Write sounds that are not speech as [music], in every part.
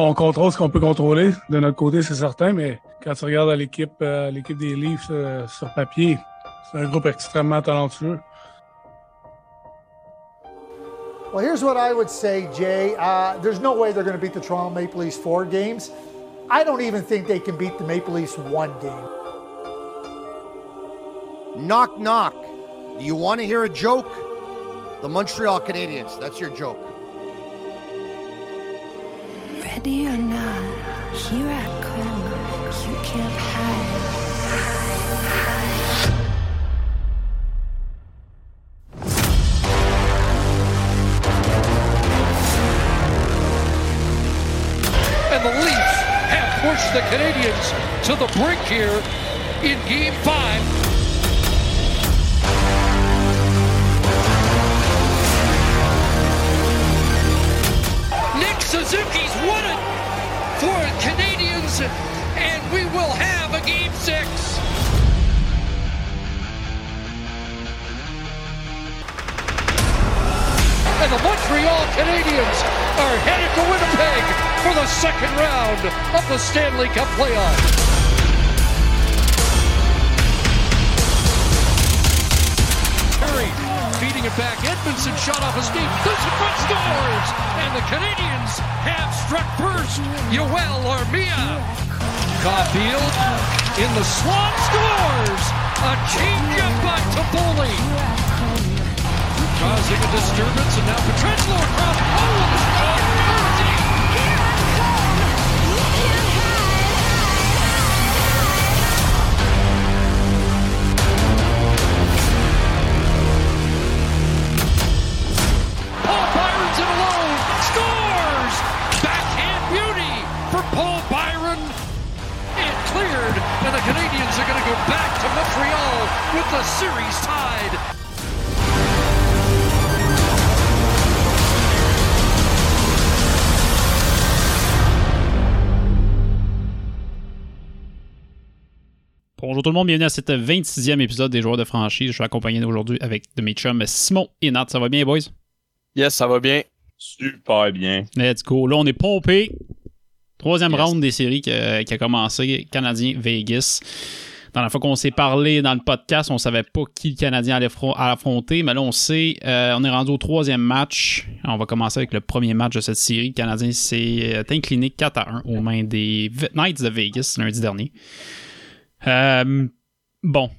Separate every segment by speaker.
Speaker 1: On contrôle ce qu'on peut contrôler. De notre côté, c'est certain, mais quand tu regardes l'équipe euh, l'équipe des Leafs euh, sur papier, c'est un groupe extrêmement talentueux.
Speaker 2: Well, here's what I would say, Jay. Uh, there's no way they're going to beat the Toronto Maple Leafs four games. I don't even think they can beat the Maple Leafs one game.
Speaker 3: Knock, knock. Do you want to hear a joke? The Montreal Canadiens. That's your joke.
Speaker 4: Ready or not, here I come. You can't hide.
Speaker 5: And the Leafs have pushed the Canadians to the brink here in Game 5. Suzuki's won it for Canadians, and we will have a Game 6. And the Montreal Canadiens are headed to Winnipeg for the second round of the Stanley Cup playoffs. It back. Edmondson shot off. Goes in front, scores! And the Canadians have struck first. Yoel Armia. Caulfield in the slot scores! A change-up by Toffoli. Causing a disturbance, and now Petrangelo across. Oh, and the Canadians are going to go back to Montreal with the series tied.
Speaker 6: Bonjour tout le monde, bienvenue à cet 26e épisode des joueurs de franchise. Je suis accompagné aujourd'hui avec de mes chums Simon et Nat. Ça va bien, boys?
Speaker 7: Yes, ça va bien.
Speaker 8: Super bien.
Speaker 6: Let's go. Là, on est pompé. Troisième
Speaker 7: Yes.
Speaker 6: round des séries qui a, qui a commencé. Canadien-Vegas. Dans la fois qu'on s'est parlé dans le podcast, on savait pas qui le Canadien allait fro- allait affronter, mais là, on sait. euh, on est rendu au troisième match. On va commencer avec le premier match de cette série. Le Canadien s'est euh, incliné 4 à 1 aux mains des Knights de Vegas lundi dernier. Euh, bon,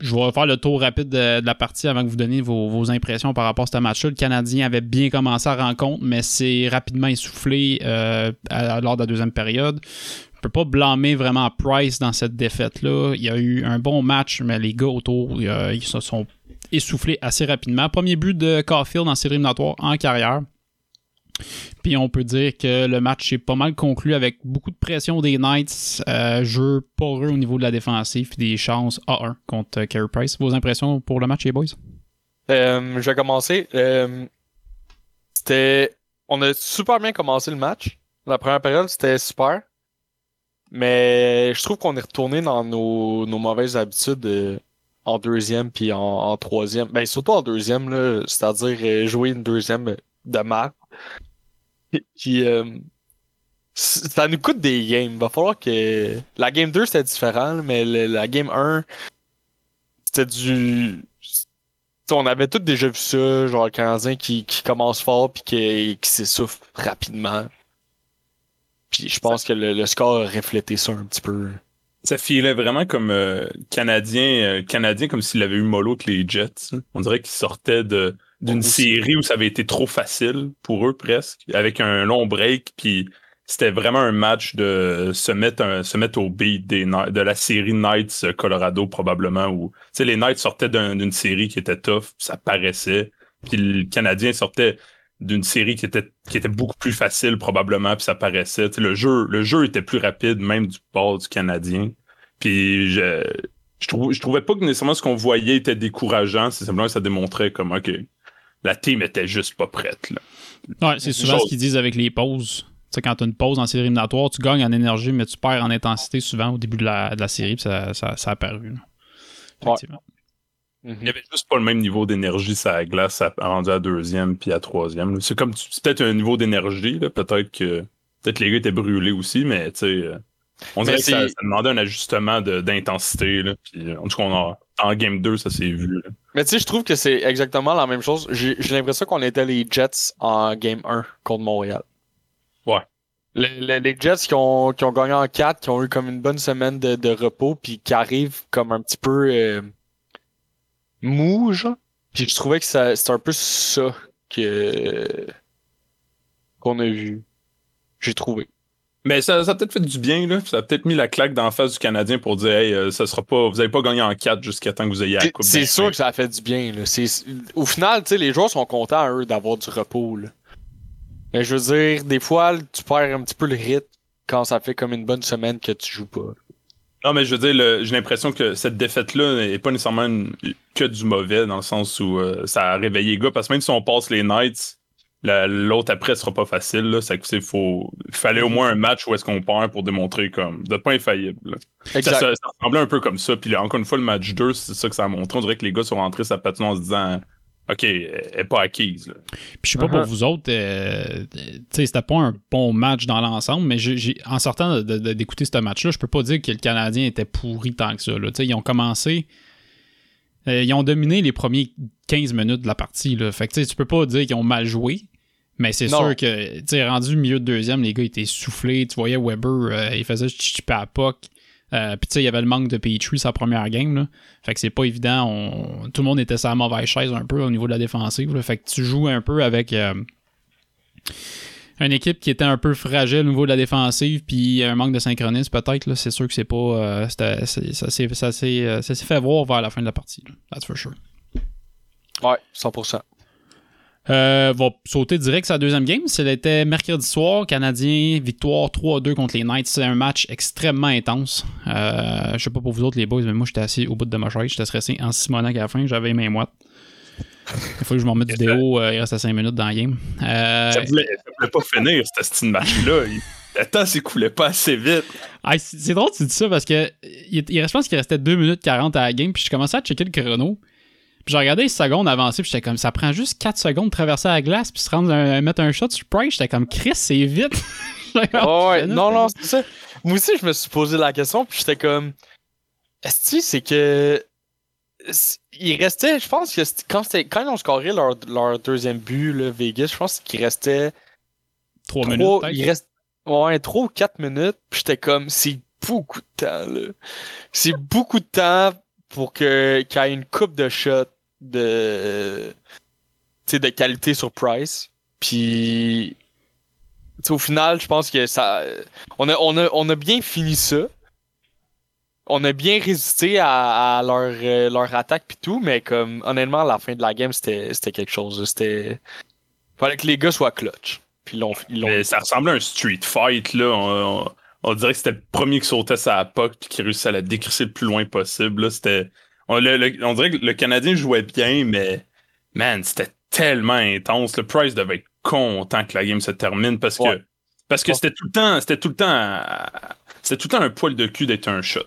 Speaker 6: je vais faire le tour rapide de, la partie avant que vous donniez vos, impressions par rapport à ce match-là. Le Canadien avait bien commencé la rencontre, mais c'est rapidement essoufflé euh, à- lors de la deuxième période. Je peux pas blâmer vraiment Price dans cette défaite-là. Il y a eu un bon match, mais les gars autour, ils se sont essoufflés assez rapidement. Premier but de Caulfield en série éliminatoire en carrière. Puis on peut dire que le match est pas mal conclu avec beaucoup de pression des Knights, euh, jeu poreux au niveau de la défensive, puis des chances A1 contre euh, Carey Price. Vos impressions pour le match, les boys?
Speaker 7: Euh, je vais commencer. Euh. On a super bien commencé le match. La première période, c'était super. Mais je trouve qu'on est retourné dans nos, mauvaises habitudes en deuxième puis en, troisième. Ben, surtout en deuxième, c'est-à-dire jouer une deuxième de match. [laughs] Puis, euh, ça nous coûte des games. Va falloir que. La game 2, c'était différent, mais le- la game 1, c'était du. T'sais, on avait tous déjà vu ça, genre le Canadien qui, qui commence fort puis qui, qui s'essouffle rapidement. Puis je pense que le, le score a reflété ça un petit peu.
Speaker 8: Ça filait vraiment comme euh, Canadien, euh, Canadien comme s'il avait eu mollo avec les Jets. On dirait qu'il sortait de d'une série où ça avait été trop facile pour eux presque, avec un long break. Puis c'était vraiment un match de se mettre un- se mettre au beat des de la série Knights euh, Colorado probablement où tu sais les Knights sortaient d'un- d'une série qui était tough, ça paraissait. Puis le Canadien sortait d'une série qui était qui était beaucoup plus facile probablement puis ça paraissait le jeu le jeu était plus rapide même du bord du Canadien puis je je, trou- je trouvais pas que nécessairement ce qu'on voyait était décourageant c'est simplement que ça démontrait comme ok la team était juste pas prête là.
Speaker 6: Ouais, c'est souvent ce qu'ils disent avec les pauses. Tu sais, quand tu as une pause en série éliminatoire, tu gagnes en énergie, mais tu perds en intensité souvent au début de la, de la série, puis ça, ça, ça a apparu. là. Effectivement.
Speaker 8: il y avait juste pas le même niveau d'énergie sur la glace rendu à deuxième puis à troisième c'est comme peut-être un niveau d'énergie là peut-être que peut-être les gars étaient brûlés aussi, mais tu sais, euh, on
Speaker 7: Mais
Speaker 8: dirait que ça, demandait un ajustement de- d'intensité. là. Puis, En tout cas, on a- en game 2, ça s'est vu. là.
Speaker 7: Mais tu sais, je trouve que c'est exactement la même chose. J'ai l'impression qu'on était les Jets en game 1 contre Montréal.
Speaker 8: Ouais.
Speaker 7: Le- le- les Jets qui ont, qui ont gagné en 4, qui ont eu comme une bonne semaine de, de repos, puis qui arrivent comme un petit peu euh, mou, genre. Puis je trouvais que ça- c'est un peu ça que qu'on a vu. J'ai trouvé.
Speaker 8: Mais ça, ça a peut-être fait du bien, là. Ça a peut-être mis la claque d'en face du Canadien pour dire Hey, euh, ça sera pas. Vous n'allez pas gagné en 4 jusqu'à temps que vous ayez la
Speaker 7: C'est-
Speaker 8: coupe.
Speaker 7: C'est sûr que ça a fait du bien. Là. Au final, tu sais, les joueurs sont contents, eux, d'avoir du repos. Là. Mais je veux dire, des fois, tu perds un petit peu le rythme quand ça fait comme une bonne semaine que tu joues pas.
Speaker 8: Non, mais je veux dire, j'ai l'impression que cette défaite-là n'est pas nécessairement une- que du mauvais, dans le sens où euh, ça a réveillé les gars. Parce que même si on passe les Knights, la- l'autre après sera pas facile. Là. Ça, c'est faut, il fallait au moins un match où est-ce qu'on perd pour démontrer comme de pas infaillible. là. Ça, ça- ça ressemblait un peu comme ça. Puis là, encore une fois, le match 2, c'est ça que ça a montré. On dirait que les gars sont rentrés sa patinoire en se disant OK, elle est pas acquise. là.
Speaker 6: Puis je sais pas pour vous autres, euh, tu sais, c'était pas un bon match dans l'ensemble, mais en sortant d'écouter ce match-là, je peux pas dire que le Canadien était pourri tant que ça. là. Tu sais, Ils ont commencé. euh, ils ont dominé les premiers 15 minutes de la partie. Là. Fait que tu sais, tu peux pas dire qu'ils ont mal joué. Mais c'est sûr que, tu sais, rendu milieu de deuxième, les gars étaient soufflés. Tu voyais Weber, euh, il faisait chichiper à POC. Euh, Puis tu sais, il y avait le manque de Petrie sa première game. Là. Fait que c'est pas évident. On... Tout le monde était sur la mauvaise chaise un peu au niveau de la défensive. là. Fait que tu joues un peu avec euh, une équipe qui était un peu fragile au niveau de la défensive, puis un manque de synchronisme peut-être. C'est sûr que c'est pas. euh, ça s'est fait voir vers la fin de la partie. Là. That's for sure.
Speaker 7: Ouais, 100%.
Speaker 6: Euh, va sauter direct sa deuxième game. C'était mercredi soir. Canadien, victoire 3-2 contre les Knights. C'est un match extrêmement intense. Euh, je sais pas pour vous autres, les boys, mais moi, j'étais assis au bout de ma chaise. J'étais stressé en Simonac à la fin. J'avais mains moites. Il faut que je m'en remette du déo. euh, il reste à 5 minutes dans la game. Euh,
Speaker 8: Ça voulait, ça voulait pas finir, ce style match-là. Le temps s'écoulait pas assez vite.
Speaker 6: Ah, c'est drôle que tu dis ça parce que il, il reste, je pense qu'il restait 2 minutes 40 à la game, puis je commençais à checker le chrono. Puis j'ai regardé les secondes avancer, puis j'étais comme ça prend juste 4 secondes de traverser la glace, puis se rendre un- mettre un shot sur Price. J'étais comme Chris, c'est vite. [laughs]
Speaker 7: Oh, ouais, non, non, c'est ça. Moi aussi, je me suis posé la question, puis j'étais comme. Est-ce que c'est que. Il restait, je pense que quand, quand ils ont scoré leur, leur deuxième but, là, Vegas, je pense qu'il restait.
Speaker 6: 3 minutes.
Speaker 7: Il reste ouais, 3 ou 4 minutes, puis j'étais comme, c'est beaucoup de temps, là. C'est beaucoup de temps pour que qu'il y ait une coupe de shots de, de qualité sur Price. Puis, au final, je pense que ça, on a, on a, on a bien fini ça. On a bien résisté à, à leur, euh, leur attaque puis tout, mais comme, honnêtement, à la fin de la game, c'était, c'était quelque chose. C'était, fallait que les gars soient clutch. Puis ils l'ont,
Speaker 8: ça ressemblait à un street fight, là. On, on- on dirait que c'était le premier qui sautait sa puck puis qui réussissait à la décrisser le plus loin possible. là. C'était. On, le- le- on dirait que le Canadien jouait bien, mais man, c'était tellement intense. Le Price devait être content que la game se termine parce que parce que
Speaker 7: Ouais.
Speaker 8: c'était tout le temps. C'était tout le temps. C'était tout le temps un poil de cul d'être un shot.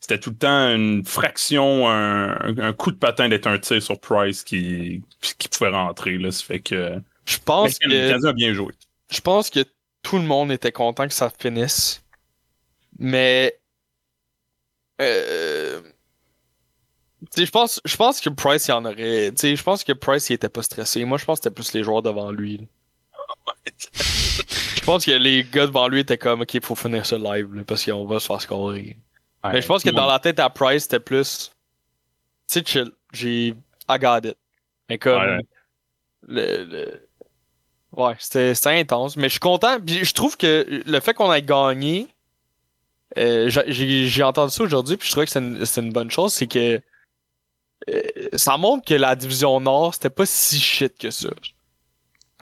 Speaker 8: C'était tout le temps une fraction, un, un- coup de patin d'être un tir sur Price qui, qui pouvait rentrer. Là. Ça fait que.
Speaker 7: Je pense
Speaker 8: le
Speaker 7: que
Speaker 8: Canadien a bien joué.
Speaker 7: je pense que tout le monde était content que ça finisse. Mais euh, je pense je pense que Price il en aurait, je pense que Price il était pas stressé. Moi je pense que c'était plus les joueurs devant lui. [laughs] je pense que les gars devant lui étaient comme OK, faut finir ce live là, parce qu'on va se faire scorer. Mais je pense que dans la tête à Price, c'était plus tu sais chill, j'ai I got it. Mais comme
Speaker 8: Ouais.
Speaker 7: le, le- Ouais, c'était c'était intense. Mais je suis content. Puis je trouve que le fait qu'on ait gagné, euh, j'ai- entendu ça aujourd'hui, puis je trouvais que c'est une, c'est une bonne chose, c'est que ça montre que la division Nord, c'était pas si shit que ça.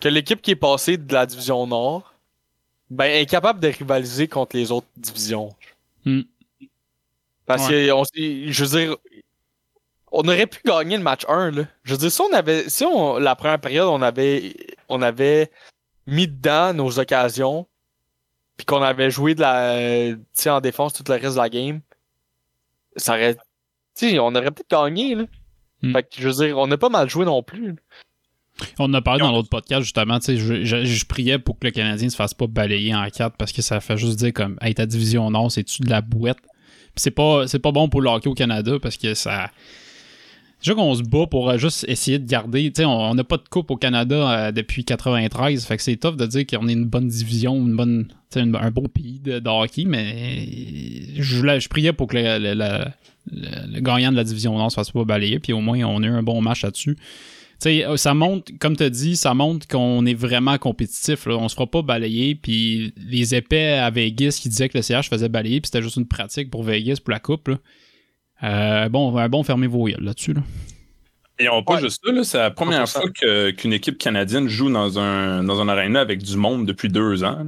Speaker 7: Que l'équipe qui est passée de la division Nord, ben, est capable de rivaliser contre les autres divisions.
Speaker 6: Hmm.
Speaker 7: Parce que, on, je veux dire, on aurait pu gagner le match 1, là. Je veux dire, si on avait, si on, la première période, on avait, on avait mis dedans nos occasions, puis qu'on avait joué de la, tu sais, en défense tout le reste de la game, ça aurait, sais, on aurait peut-être gagné, là.
Speaker 6: Hmm.
Speaker 7: Fait que, je veux dire, on n'a pas mal joué non plus. là.
Speaker 6: On en a parlé dans l'autre podcast, justement. tu sais, Je, je, je priais pour que le Canadien se fasse pas balayer en quatre parce que ça fait juste dire comme Hey, ta division Nord, c'est-tu de la bouette? Puis c'est pas, c'est pas bon pour le hockey au Canada parce que ça. Déjà qu'on se bat pour euh, juste essayer de garder. Tu sais, on n'a pas de coupe au Canada euh, depuis 93. Fait que c'est tough de dire qu'on est une bonne division, une bonne, un beau pays de, hockey, mais je, je priais pour que le gagnant de la division Nord se fasse pas balayer. Puis au moins, on a eu un bon match là-dessus. Tu sais, euh, ça montre, comme tu as dit, ça montre qu'on est vraiment compétitif. Là. On se fera pas balayer. Puis les épais à Vegas qui disaient que le CH faisait balayer, puis c'était juste une pratique pour Vegas pour la coupe. Là. Euh, bon, un bon fermer vos gueules là-dessus. Là.
Speaker 8: Et on pas
Speaker 7: Ouais.
Speaker 8: juste ça, là, c'est la première
Speaker 7: 100%.
Speaker 8: fois qu'une équipe canadienne joue dans un, dans un aréna avec du monde depuis deux ans.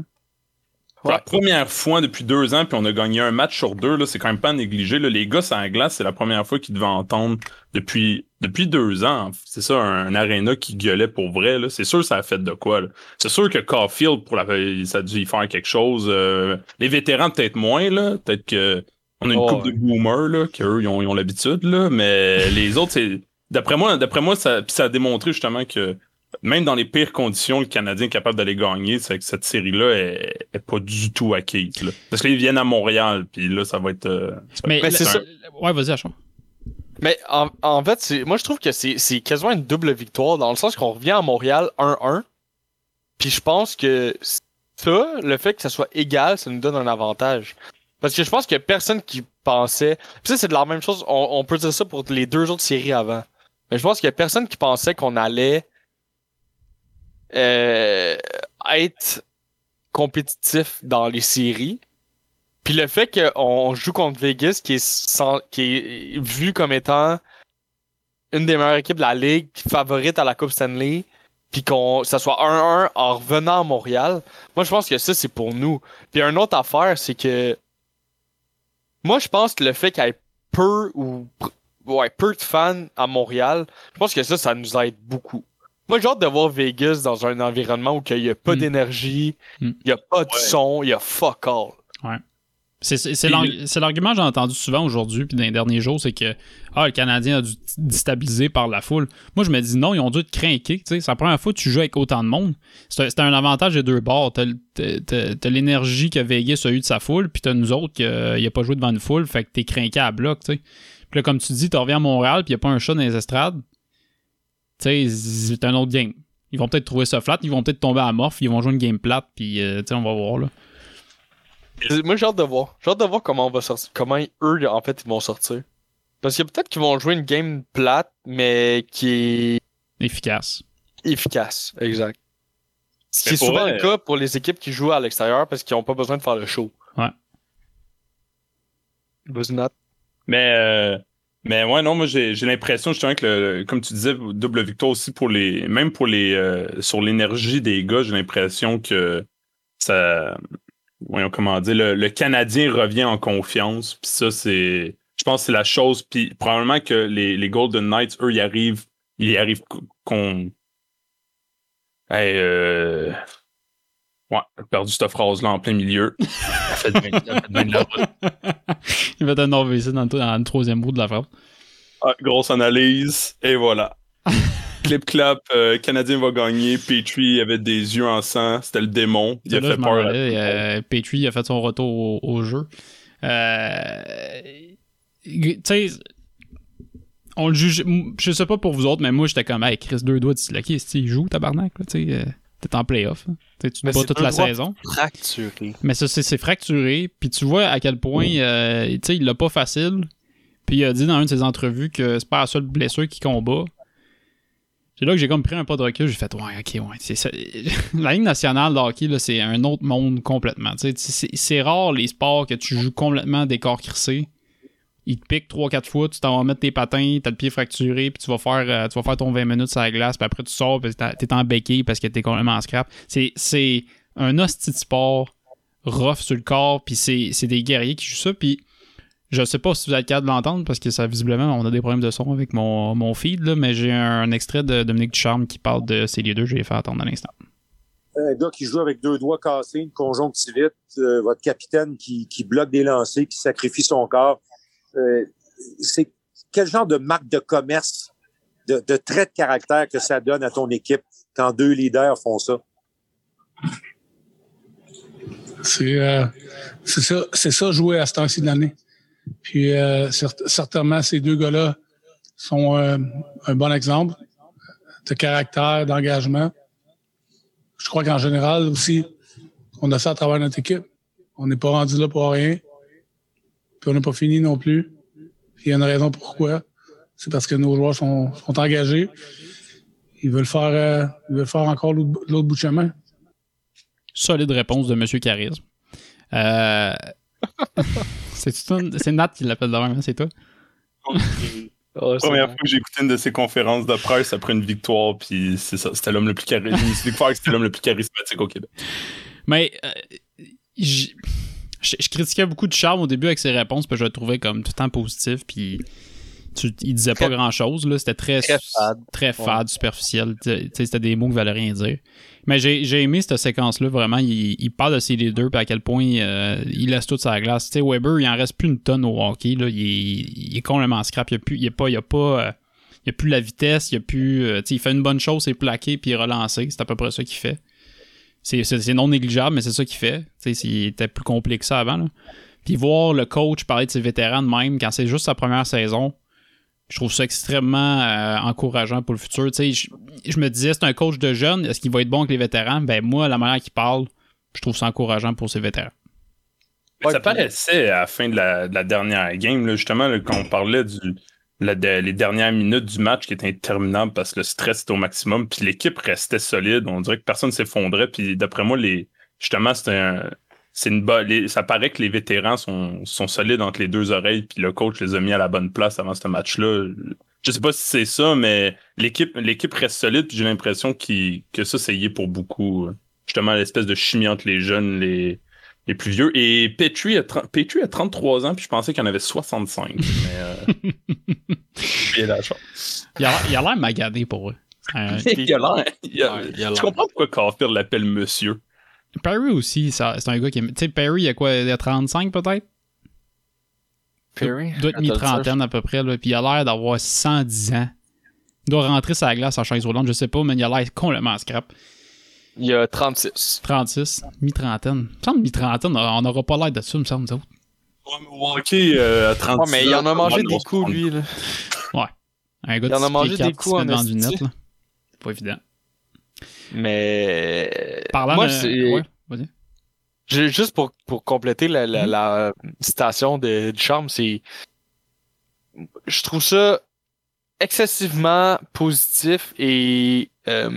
Speaker 8: La première fois depuis deux ans, puis on a gagné un match sur deux, là, c'est quand même pas négligé. Là. Les gars, sur la glace, c'est la première fois qu'ils devaient entendre depuis, depuis deux ans. C'est ça, un, aréna qui gueulait pour vrai. là. C'est sûr ça a fait de quoi. C'est sûr que Caulfield, pour la, ça a dû y faire quelque chose. Euh, les vétérans, peut-être moins. là. Peut-être que on a une
Speaker 7: Oh,
Speaker 8: coupe
Speaker 7: ouais.
Speaker 8: de boomers, là, qu'eux, ils ont, ils ont l'habitude. là. Mais [laughs] les autres, c'est... D'après moi, d'après moi ça, ça a démontré justement que même dans les pires conditions, le Canadien est capable d'aller gagner. C'est que cette série-là est, est pas du tout acquise. Là. Parce qu'ils viennent à Montréal, puis là, ça va être. euh,
Speaker 6: Mais,
Speaker 7: c'est ça.
Speaker 6: Ouais, vas-y, Achon.
Speaker 7: Mais en, en fait, c'est- moi je trouve que c'est c'est quasiment une double victoire dans le sens qu'on revient à Montréal 1-1. Puis je pense que ça, le fait que ça soit égal, ça nous donne un avantage. Parce que je pense qu'il y a personne qui pensait. Puis ça, c'est de la même chose. On, on peut dire ça pour les deux autres séries avant. Mais je pense qu'il y a personne qui pensait qu'on allait euh, être compétitif dans les séries. Puis le fait qu'on joue contre Vegas, qui est, sans- qui est vu comme étant une des meilleures équipes de la ligue, favorite à la Coupe Stanley, puis qu'on ça soit 1-1 en revenant à Montréal, moi je pense que ça c'est pour nous. Puis une autre affaire, c'est que moi je pense que le fait qu'il y ait peu ou pr- ouais, peu de fans à Montréal, je pense que ça, ça nous aide beaucoup. Moi j'ai hâte de voir Vegas dans un environnement où il y a pas
Speaker 6: Mm.
Speaker 7: d'énergie, il
Speaker 6: Mm.
Speaker 7: y a pas de
Speaker 8: Ouais.
Speaker 7: son, il y a fuck all.
Speaker 6: C'est l'argument que j'ai entendu souvent aujourd'hui, puis dans les derniers jours, c'est que ah, le Canadien a dû déstabiliser par la foule. Moi, je me dis non, ils ont dû te craquer. tu sais. C'est la première fois que tu joues avec autant de monde. C'est un- avantage des deux bords. T'as l'énergie que Vegas a eu de sa foule, puis t'as nous autres qu'il a pas joué devant une foule, fait que t'es craqué à bloc. tu sais. Puis là, comme tu dis, tu reviens à Montréal, puis il a pas un chat dans les estrades. Tu sais, c'est un autre game. Ils vont peut-être trouver ça flat, ils vont peut-être tomber à morph, ils vont jouer une game plate, puis euh, on va voir là.
Speaker 7: Moi, j'ai hâte de voir. J'ai hâte de voir comment on va sortir, comment eux, en fait, ils vont sortir. Parce que peut-être qu'ils vont jouer une game plate, mais qui
Speaker 6: Efficace.
Speaker 7: est efficace. Exact. Ce qui est souvent
Speaker 8: vrai-
Speaker 7: le cas pour les équipes qui jouent à l'extérieur parce qu'ils n'ont pas besoin de faire le show.
Speaker 6: Ouais.
Speaker 7: Nat.
Speaker 8: Mais, euh, mais ouais, non, moi j'ai j'ai l'impression justement que, le- comme tu disais, double victoire aussi pour les. Même pour les. euh, sur l'énergie des gars, j'ai l'impression que ça. Voyons comment dire, le, le Canadien revient en confiance. Puis ça, c'est. Je pense que c'est la chose. Puis probablement que les, les Golden Knights, eux, y arrivent. Ils y arrivent qu'on. Hey, euh... Ouais, j'ai perdu cette phrase-là en plein milieu. [laughs] Ça fait bien- ça fait bien de la route. [laughs]
Speaker 6: Il va être un dans le, dans le troisième bout de la phrase.
Speaker 8: Ah, grosse analyse, et voilà. Clip clap, euh, Canadien va gagner. Petrie avait des yeux en sang, c'était le démon. Il a
Speaker 6: Là,
Speaker 8: fait peur. à-
Speaker 6: euh, Petrie a fait son retour au, au jeu. Euh, tu sais, on le juge. Je sais pas pour vous autres, mais moi, j'étais comme, hey, Chris, deux doigts disloqués. Si il joue, tabarnak, là, tu sais. euh, T'es en playoff. hein. Tu te
Speaker 7: Mais
Speaker 6: bats
Speaker 7: c'est
Speaker 6: toute la saison.
Speaker 7: Fracturé.
Speaker 6: Mais ça, c'est fracturé. Puis tu vois à quel point, euh, tu sais, il l'a pas facile. Puis il a dit dans une de ses entrevues que c'est pas la seule blessure qui combat. C'est là que j'ai comme pris un pas de recul. J'ai fait, ouais, ok, ouais. ça. [laughs] La Ligue nationale de hockey, c'est un autre monde complètement. C'est rare les sports que tu joues complètement des corps crissés. Ils te piquent 3-4 fois, tu t'en vas mettre tes patins, t'as le pied fracturé, puis tu vas faire euh, tu vas faire ton 20 minutes sur la glace, puis après tu sors, puis t'es en béquille parce que t'es complètement en scrap. C'est- un hostie de sport rough sur le corps, puis c'est c'est des guerriers qui jouent ça, puis je sais pas si vous êtes capable de l'entendre, parce que ça, visiblement, on a des problèmes de son avec mon, mon feed, là, mais j'ai un, extrait de Dominique Ducharme qui parle de ces les deux, je vais faire attendre un instant.
Speaker 9: un gars qui joue avec deux doigts cassés, une conjonctivite, euh, votre capitaine qui, qui bloque des lancers, qui sacrifie son corps. Euh, c'est quel genre de marque de commerce de, de traits de caractère que ça donne à ton équipe quand deux leaders font ça?
Speaker 1: C'est euh, c'est ça, c'est ça jouer à ce temps-ci de l'année. Puis euh, cert- certainement, ces deux gars-là sont euh, un bon exemple de caractère, d'engagement. Je crois qu'en général aussi, on a ça à travers notre équipe. On n'est pas rendu là pour rien. Puis on n'a pas fini non plus. Il y a une raison pourquoi. C'est parce que nos joueurs sont, engagés. Ils veulent faire, euh, ils veulent faire encore l'autre bout de chemin.
Speaker 6: Solide réponse de Monsieur Charisme. Euh... c'est Nat qui l'appelle de même, hein, c'est toi?
Speaker 7: Oh,
Speaker 8: Première fois que j'ai écouté une de ses conférences de presse après une victoire, puis c'est ça, c'était l'homme le plus charismatique. C'était l'homme le plus charismatique au Québec.
Speaker 6: Mais euh, je critiquais beaucoup de Charles au début avec ses réponses, puis je le trouvais comme tout le temps positif, puis tu- il disait pas grand chose, là. C'était très,
Speaker 7: Très fade.
Speaker 6: très fade, superficiel. C'était des mots qui valaient rien dire. Mais j'ai aimé cette séquence-là, vraiment. Il, il parle de ses leaders, puis à quel point euh, il laisse tout la glace. Tu sais, Weber, il en reste plus une tonne au hockey. Là. Il, est, il est complètement scrap. Il n'y a, plus- il a pas. Il a pas euh, il a plus la vitesse, il a plus. euh, tu sais, il fait une bonne chose, c'est plaqué puis relancer. C'est à peu près ça qu'il fait. C'est non négligeable, mais c'est ça qu'il fait. Tu sais, c'était plus compliqué que ça avant. Là. Puis voir le coach parler de ses vétérans de même quand c'est juste sa première saison, je trouve ça extrêmement euh, encourageant pour le futur. Tu sais, je, je me disais, c'est un coach de jeunes, est-ce qu'il va être bon avec les vétérans? Ben moi, la manière qu'il parle, je trouve ça encourageant pour ses vétérans.
Speaker 8: Mais
Speaker 7: Ouais,
Speaker 8: ça
Speaker 7: puis-
Speaker 8: paraissait à la fin de la, de la dernière game, là, justement, là, quand on parlait du la- de- les dernières minutes du match qui étaient interminables parce que le stress était au maximum, puis l'équipe restait solide. On dirait que personne s'effondrait. Puis d'après moi, les justement, c'était un. C'est une ça paraît que les vétérans sont, sont solides entre les deux oreilles, puis le coach les a mis à la bonne place avant ce match-là. Je sais pas si c'est ça, mais l'équipe l'équipe reste solide, puis j'ai l'impression qu'il- que ça, c'est y est pour beaucoup. Justement, l'espèce de chimie entre les jeunes, les, les plus vieux. Et Petrie a, 30 Petrie a 33 ans, puis je pensais qu'il en avait 65. Mais euh, [laughs] il a.
Speaker 6: Il a, l'air magadé pour eux. Euh, [laughs]
Speaker 8: Il a l'air.
Speaker 7: Ouais, l'air.
Speaker 8: comprends pourquoi Caulfield l'appelle monsieur?
Speaker 6: Perry aussi, c'est un gars qui est. Tu sais, Perry, il a quoi Il a 35 peut-être?
Speaker 7: Perry?
Speaker 6: Il doit être mi-trentaine à peu près, là, puis il a l'air d'avoir 110 ans. Il doit rentrer sa glace en chaise roulante, je sais pas, mais il a l'air complètement scrap.
Speaker 7: Il y a 36.
Speaker 6: 36, mi-trentaine. Il me semble mi-trentaine, on n'aura pas l'air de ça, il me semble, nous autres.
Speaker 8: Ok, euh, à 30
Speaker 7: Ouais, mais il en a mangé des coups, lui. Là.
Speaker 6: Un gars
Speaker 7: Il en a mangé
Speaker 6: 6
Speaker 7: des coups en
Speaker 6: devant du net, là. C'est pas évident.
Speaker 7: Mais.
Speaker 6: Parlant
Speaker 7: Moi,
Speaker 6: de... Ouais, vas-y.
Speaker 7: Juste pour, pour compléter la, la,
Speaker 6: Mhm.
Speaker 7: la citation de, du charme, c'est. Je trouve ça excessivement positif et. euh,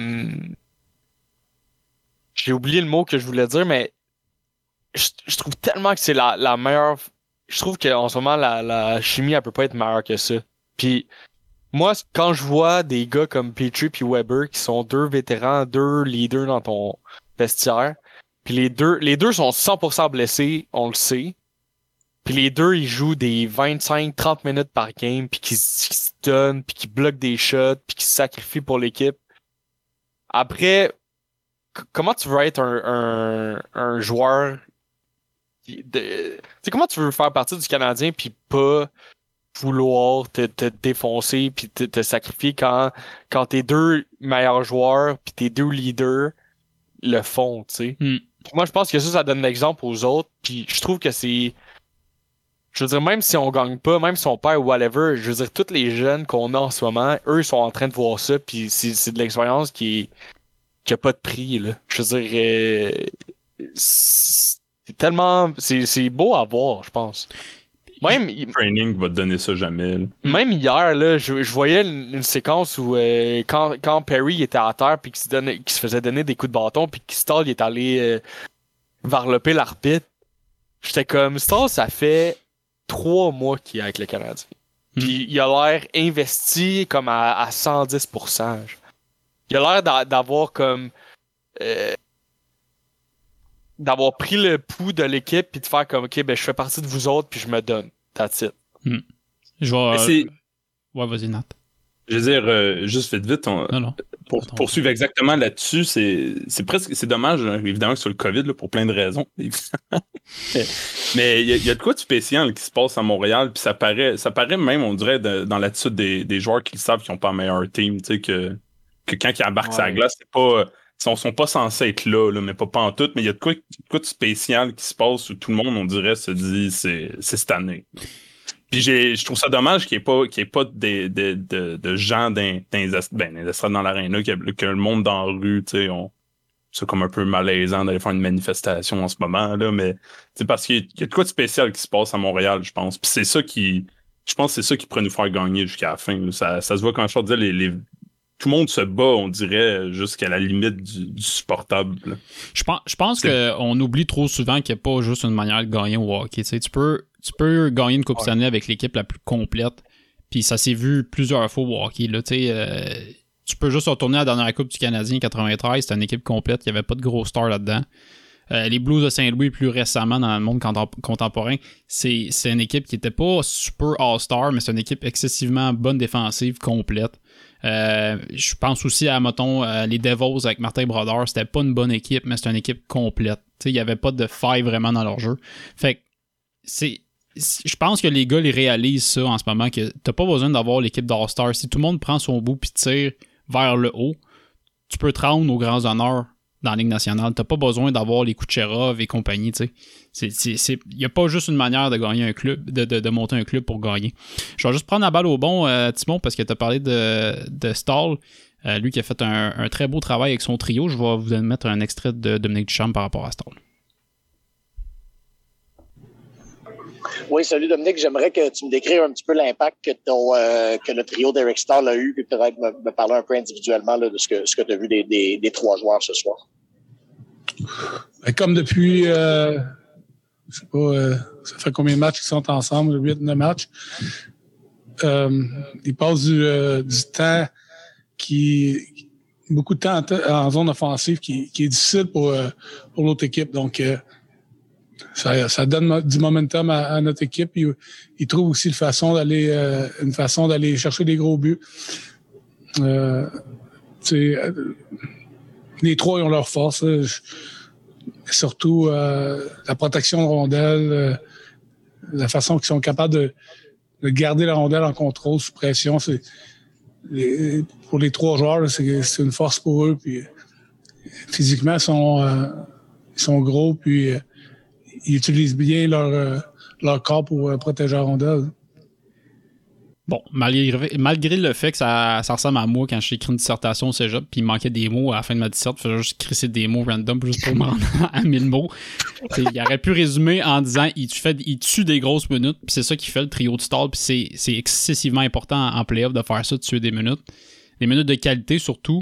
Speaker 7: J'ai oublié le mot que je voulais dire, mais je, je trouve tellement que c'est la, la meilleure. Je trouve qu'en ce moment, la, la chimie, elle peut pas être meilleure que ça. Puis, moi, quand je vois des gars comme Petrie puis Weber qui sont deux vétérans, deux leaders dans ton vestiaire, puis les deux, les deux sont 100% blessés, on le sait. Puis les deux, ils jouent des 25-30 minutes par game, puis qu'ils se donnent, puis qu'ils bloquent des shots, puis qu'ils se sacrifient pour l'équipe. Après, comment tu veux être un, un, un joueur. Tu sais, comment tu veux faire partie du Canadien puis pas vouloir te, te défoncer puis te, te sacrifier quand, quand tes deux meilleurs joueurs puis tes deux leaders le font, tu sais.
Speaker 6: Hmm.
Speaker 7: Moi, je pense que ça, ça donne l'exemple aux autres. Puis je trouve que c'est. Je veux dire, même si on gagne pas, même si on perd ou whatever, je veux dire, tous les jeunes qu'on a en ce moment, eux, sont en train de voir ça. Puis c'est c'est de l'expérience qui est qui a pas de prix, là. Je veux dire, euh, c'est tellement. C'est c'est beau à voir, je pense. Même,
Speaker 8: Le training va te donner ça jamais. là.
Speaker 7: même hier, là, je, je voyais une, une séquence où euh, quand, quand Perry était à terre puis qu'il se, se faisait donner des coups de bâton puis que Stall est allé euh, varloper l'arbitre, j'étais comme Stall, ça fait trois mois qu'il est avec le Canadien. Puis il a l'air investi comme à, à 110%. Il a l'air d'a- d'avoir comme euh, d'avoir pris le pouls de l'équipe puis de faire comme ok ben je fais partie de vous autres puis je me donne. That's it.
Speaker 6: Je vais.
Speaker 8: Mais c'est-
Speaker 6: Ouais, vas-y, Nat.
Speaker 8: Je veux dire, euh, juste vite vite, on-
Speaker 6: Non, non.
Speaker 8: pour poursuivre exactement là-dessus, c'est, c'est presque c'est dommage, hein, évidemment, que sur le COVID, là, pour plein de raisons. [laughs] mais il y, a de quoi de spécial qui se passe à Montréal, puis ça paraît, ça paraît même, on dirait, dans l'attitude des, des joueurs qui savent qu'ils n'ont pas un meilleur team, tu sais, que, que quand ils embarquent sur la glace, c'est pas. Sont, sont pas censés être là, là mais pas, pas en tout, mais il y a de quoi, de quoi spécial qui se passe où tout le monde, on dirait, se dit c'est, cette année. Puis je trouve ça dommage qu'il n'y ait pas, qu'il ait pas de, de, de, de gens dans, dans, ben, dans l'aréna, que, que le monde dans la rue, tu sais, on, c'est comme un peu malaisant d'aller faire une manifestation en ce moment, là, mais c'est parce qu'il y a de quoi de spécial qui se passe à Montréal, je pense. Puis c'est ça qui, je pense que c'est ça qui pourrait nous faire gagner jusqu'à la fin. Ça, ça se voit quand je les, les, tout le monde se bat, on dirait, jusqu'à la limite du, du supportable.
Speaker 6: Je pense, je pense qu'on oublie trop souvent qu'il n'y a pas juste une manière de gagner au hockey. Tu, sais, tu peux tu peux gagner une Coupe Stanley avec l'équipe la plus complète. Puis ça s'est vu plusieurs fois au hockey. Là, euh, tu peux juste retourner à la dernière Coupe du Canadien 93, c'était une équipe complète, il n'y avait pas de gros stars là-dedans. Euh, les Blues de Saint-Louis plus récemment dans le monde contemporain, c'est une équipe qui n'était pas super all-star, mais c'est une équipe excessivement bonne défensive, complète. Euh, je pense aussi à, mettons, les Devils avec Martin Brodeur, c'était pas une bonne équipe, mais c'était une équipe complète. Il n'y avait pas de faille vraiment dans leur jeu. Fait que c'est je pense que les gars les réalisent ça en ce moment que t'as pas besoin d'avoir l'équipe d'All-Star. Si tout le monde prend son bout puis tire vers le haut, tu peux te rendre aux grands honneurs dans la Ligue nationale. T'as pas besoin d'avoir les Kucherov et compagnie. Il n'y a pas juste une manière de gagner un club, de, monter un club pour gagner. Je vais juste prendre la balle au bon, euh, Timon, parce que tu as parlé de, de Stall. Euh, lui qui a fait un, un, très beau travail avec son trio. Je vais vous mettre un extrait de Dominique Duchamp par rapport à Stall.
Speaker 10: Oui, salut Dominique. J'aimerais que tu me décrives un petit peu l'impact que, euh, que le trio d'Eric Stahl a eu, puis peut-être me, parler un peu individuellement de ce que, ce que tu as vu des, des, trois joueurs ce soir.
Speaker 1: Ben, comme depuis, euh, je sais pas, euh, ça fait combien de matchs qu'ils sont ensemble, 8, 9 matchs. Euh, ils passent du, du temps qui, beaucoup de temps en, zone offensive qui, est difficile pour, pour l'autre équipe. Donc, ça, donne du momentum à, notre équipe. Il, il, trouve aussi une façon d'aller euh, chercher des gros buts. Euh, euh les trois ont leur force. Surtout euh, la protection de rondelle, la façon qu'ils sont capables de, de, garder la rondelle en contrôle sous pression. C'est pour les trois joueurs, c'est une force pour eux. Puis physiquement, ils sont, ils sont gros. Puis ils utilisent bien leur, euh, leur corps pour euh, protéger la rondelle.
Speaker 6: Bon, malgré, malgré le fait que ça, ressemble à moi quand j'ai écrit une dissertation au cégep, puis il manquait des mots à la fin de ma disserte, je juste crisser des mots random juste pour me rendre [laughs] à 1000 mots. il aurait pu résumer en disant il, il tue des grosses minutes, puis c'est ça qui fait le trio de stall, puis c'est excessivement important en, playoff de faire ça, de tuer des minutes. Des minutes de qualité surtout,